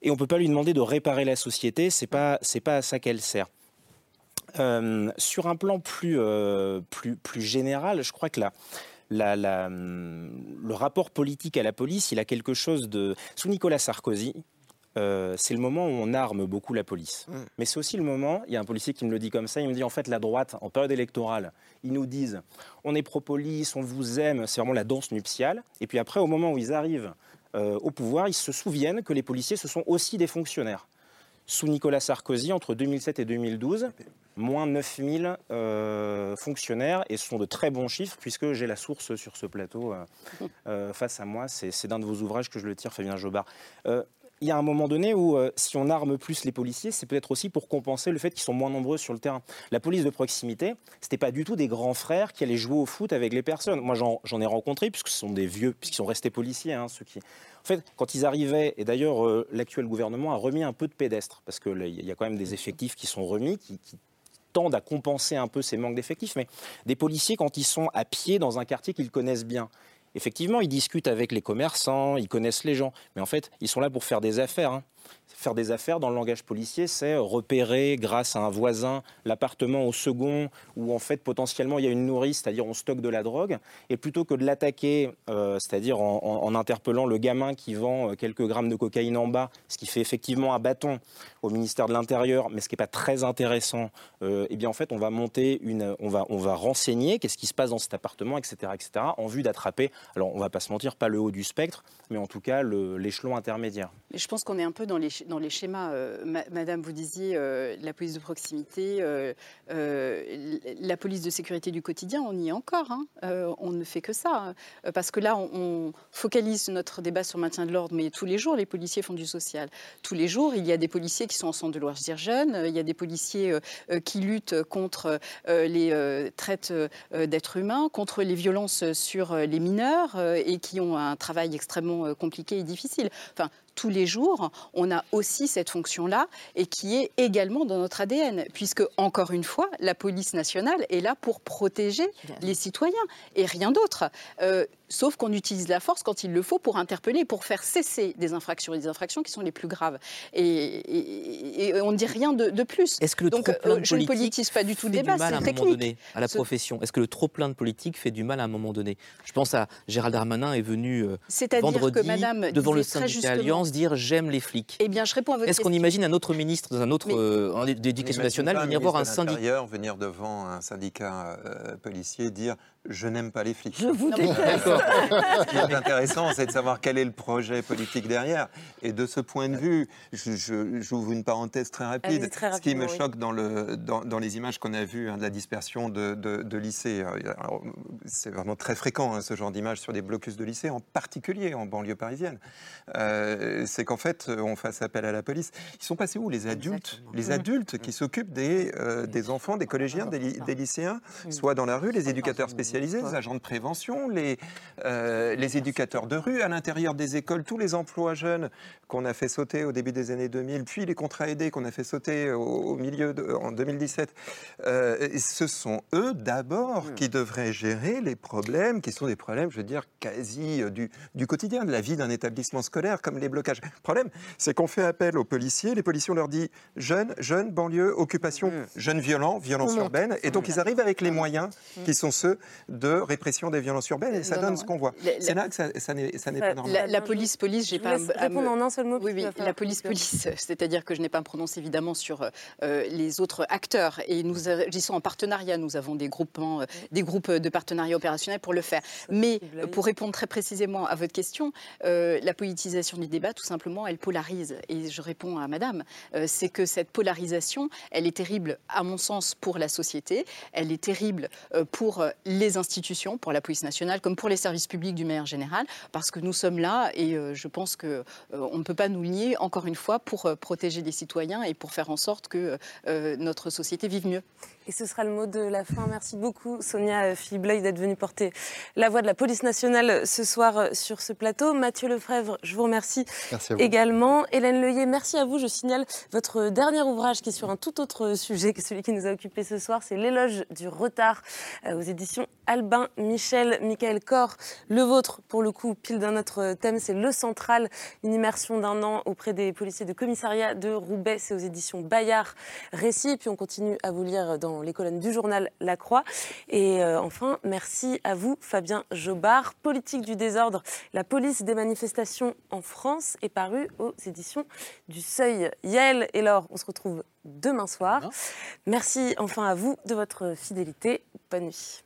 Et on peut pas lui demander de réparer la société, c'est pas c'est pas à ça qu'elle sert. Euh, sur un plan plus, euh, plus, plus général, je crois que la, la- la, le rapport politique à la police, il a quelque chose de... Sous Nicolas Sarkozy, euh, c'est le moment où on arme beaucoup la police. Mais c'est aussi le moment, il y a un policier qui me le dit comme ça, il me dit en fait la droite, en période électorale, ils nous disent on est pro-police, on vous aime, c'est vraiment la danse nuptiale. Et puis après, au moment où ils arrivent euh, au pouvoir, ils se souviennent que les policiers, ce sont aussi des fonctionnaires sous Nicolas Sarkozy, entre 2007 et 2012, moins 9000 euh, fonctionnaires, et ce sont de très bons chiffres, puisque j'ai la source sur ce plateau euh, face à moi. C'est c'est d'un de vos ouvrages que je le tire, Fabien Jobard. Il y a un moment donné où, euh, si on arme plus les policiers, c'est peut-être aussi pour compenser le fait qu'ils sont moins nombreux sur le terrain. La police de proximité, c'était pas du tout des grands frères qui allaient jouer au foot avec les personnes. Moi, j'en ai rencontré, puisque ce sont des vieux, puisqu'ils sont restés policiers, hein. En fait, quand ils arrivaient, et d'ailleurs, euh, l'actuel gouvernement a remis un peu de pédestre, parce qu'il y a quand même des effectifs qui sont remis, qui, qui tendent à compenser un peu ces manques d'effectifs. Mais des policiers, quand ils sont à pied dans un quartier qu'ils connaissent bien, effectivement, ils discutent avec les commerçants, ils connaissent les gens. Mais en fait, ils sont là pour faire des affaires. hein. Faire des affaires dans le langage policier, c'est repérer grâce à un voisin l'appartement au second où en fait potentiellement il y a une nourrice, c'est-à-dire on stocke de la drogue, et plutôt que de l'attaquer, euh, c'est-à-dire en, interpellant le gamin qui vend euh, quelques grammes de cocaïne en bas, ce qui fait effectivement un bâton au ministère de l'Intérieur, mais ce qui n'est pas très intéressant, euh, eh bien en fait on va monter une, on va, on va renseigner qu'est-ce qui se passe dans cet appartement, etc., etc., en vue d'attraper. Alors on va pas se mentir, pas le haut du spectre, mais en tout cas l'échelon intermédiaire. Et je pense qu'on est un peu dans les, dans les schémas. Madame, vous disiez la police de proximité, la police de sécurité du quotidien, on y est encore. Hein. on ne fait que ça. Hein. Parce que là, on, focalise notre débat sur le maintien de l'ordre, mais tous les jours, les policiers font du social. Tous les jours, il y a des policiers qui sont en centre de loisirs jeunes, il y a des policiers qui luttent contre les traites d'êtres humains, contre les violences sur les mineurs et qui ont un travail extrêmement compliqué et difficile. Enfin, tous les jours, on a aussi cette fonction-là et qui est également dans notre ADN, puisque, encore une fois, la police nationale est là pour protéger les citoyens et rien d'autre. Euh, sauf qu'on utilise la force quand il le faut pour interpeller, pour faire cesser des infractions, des infractions qui sont les plus graves. Et, on ne dit rien de, plus. Est-ce que le Donc, trop plein de euh, je ne politise pas du tout le débat, c'est technique. à la profession Est-ce que le trop plein de politique fait du mal à un moment donné? Je pense à Gérald Darmanin est venu euh, vendredi que Madame devant le syndicat Alliance dire j'aime les flics. Eh bien, je réponds à votre Est-ce qu'on imagine un autre ministre dans un autre euh, d'éducation nationale venir voir un syndicat venir devant un syndicat policier dire je n'aime pas les flics. Je vous déteste. Ce qui est intéressant, c'est de savoir quel est le projet politique derrière. Et de ce point de vue, j'ouvre une parenthèse très rapide. ce qui me choque dans, le, dans, les images qu'on a vues hein, de la dispersion de, de, lycées, c'est vraiment très fréquent hein, ce genre d'images sur des blocus de lycées, en particulier en banlieue parisienne. Euh, c'est qu'en fait, on fasse appel à la police. Ils sont passés où les adultes Les adultes qui s'occupent des, euh, des enfants, des collégiens, des, des lycéens, soit dans la rue, les éducateurs spécialisés les agents de prévention, les, euh, les éducateurs de rue, à l'intérieur des écoles, tous les emplois jeunes qu'on a fait sauter au début des années 2000, puis les contrats aidés qu'on a fait sauter au, milieu de, en 2017. Euh, ce sont eux d'abord hmm. qui devraient gérer les problèmes qui sont des problèmes, je veux dire, quasi euh, du, du quotidien, de la vie d'un établissement scolaire, comme les blocages. Le problème, c'est qu'on fait appel aux policiers, les policiers, on leur dit jeunes, jeunes, banlieue, occupation, hmm. jeunes violents, violence urbaine, et donc ils arrivent avec les moyens qui sont ceux de répression des violences urbaines et ça donne ce qu'on voit. C'est là que ça, ça n'est pas normal. La, police, police, j'ai pas à répondre en un seul mot. Oui, oui, la police, police, c'est-à-dire que je n'ai pas à me prononcer évidemment sur euh, les autres acteurs et nous agissons en partenariat. Nous avons des groupements, euh, des groupes de partenariat opérationnel pour le faire. Mais pour répondre très précisément à votre question, euh, la politisation du débat, tout simplement, elle polarise. Et je réponds à Madame, c'est que cette polarisation, elle est terrible à mon sens pour la société, elle est terrible pour les institutions, pour la police nationale, comme pour les services publics du manière général, parce que nous sommes là et euh, je pense qu'on euh, ne peut pas nous lier, encore une fois, pour euh, protéger les citoyens et pour faire en sorte que notre société vive mieux. Et ce sera le mot de la fin. Merci beaucoup, Sonia Philippe d'être venue porter la voix de la police nationale ce soir sur ce plateau. Mathieu Lefebvre, je vous remercie également. Hélène Leuillet, merci à vous. Je signale votre dernier ouvrage qui est sur un tout autre sujet que celui qui nous a occupé ce soir. C'est L'éloge du retard aux éditions Albin Michel, Michael Corr. Le vôtre, pour le coup, pile d'un autre thème, c'est Le Central, une immersion d'un an auprès des policiers de commissariat de Roubaix. C'est aux éditions Bayard Récit. Puis on continue à vous lire dans les colonnes du journal La Croix. Et euh, enfin, merci à vous, Fabien Jobard. Politique du désordre, la police des manifestations en France est paru aux éditions du Seuil. Yael et Laure, on se retrouve demain soir. Merci enfin à vous de votre fidélité. Bonne nuit.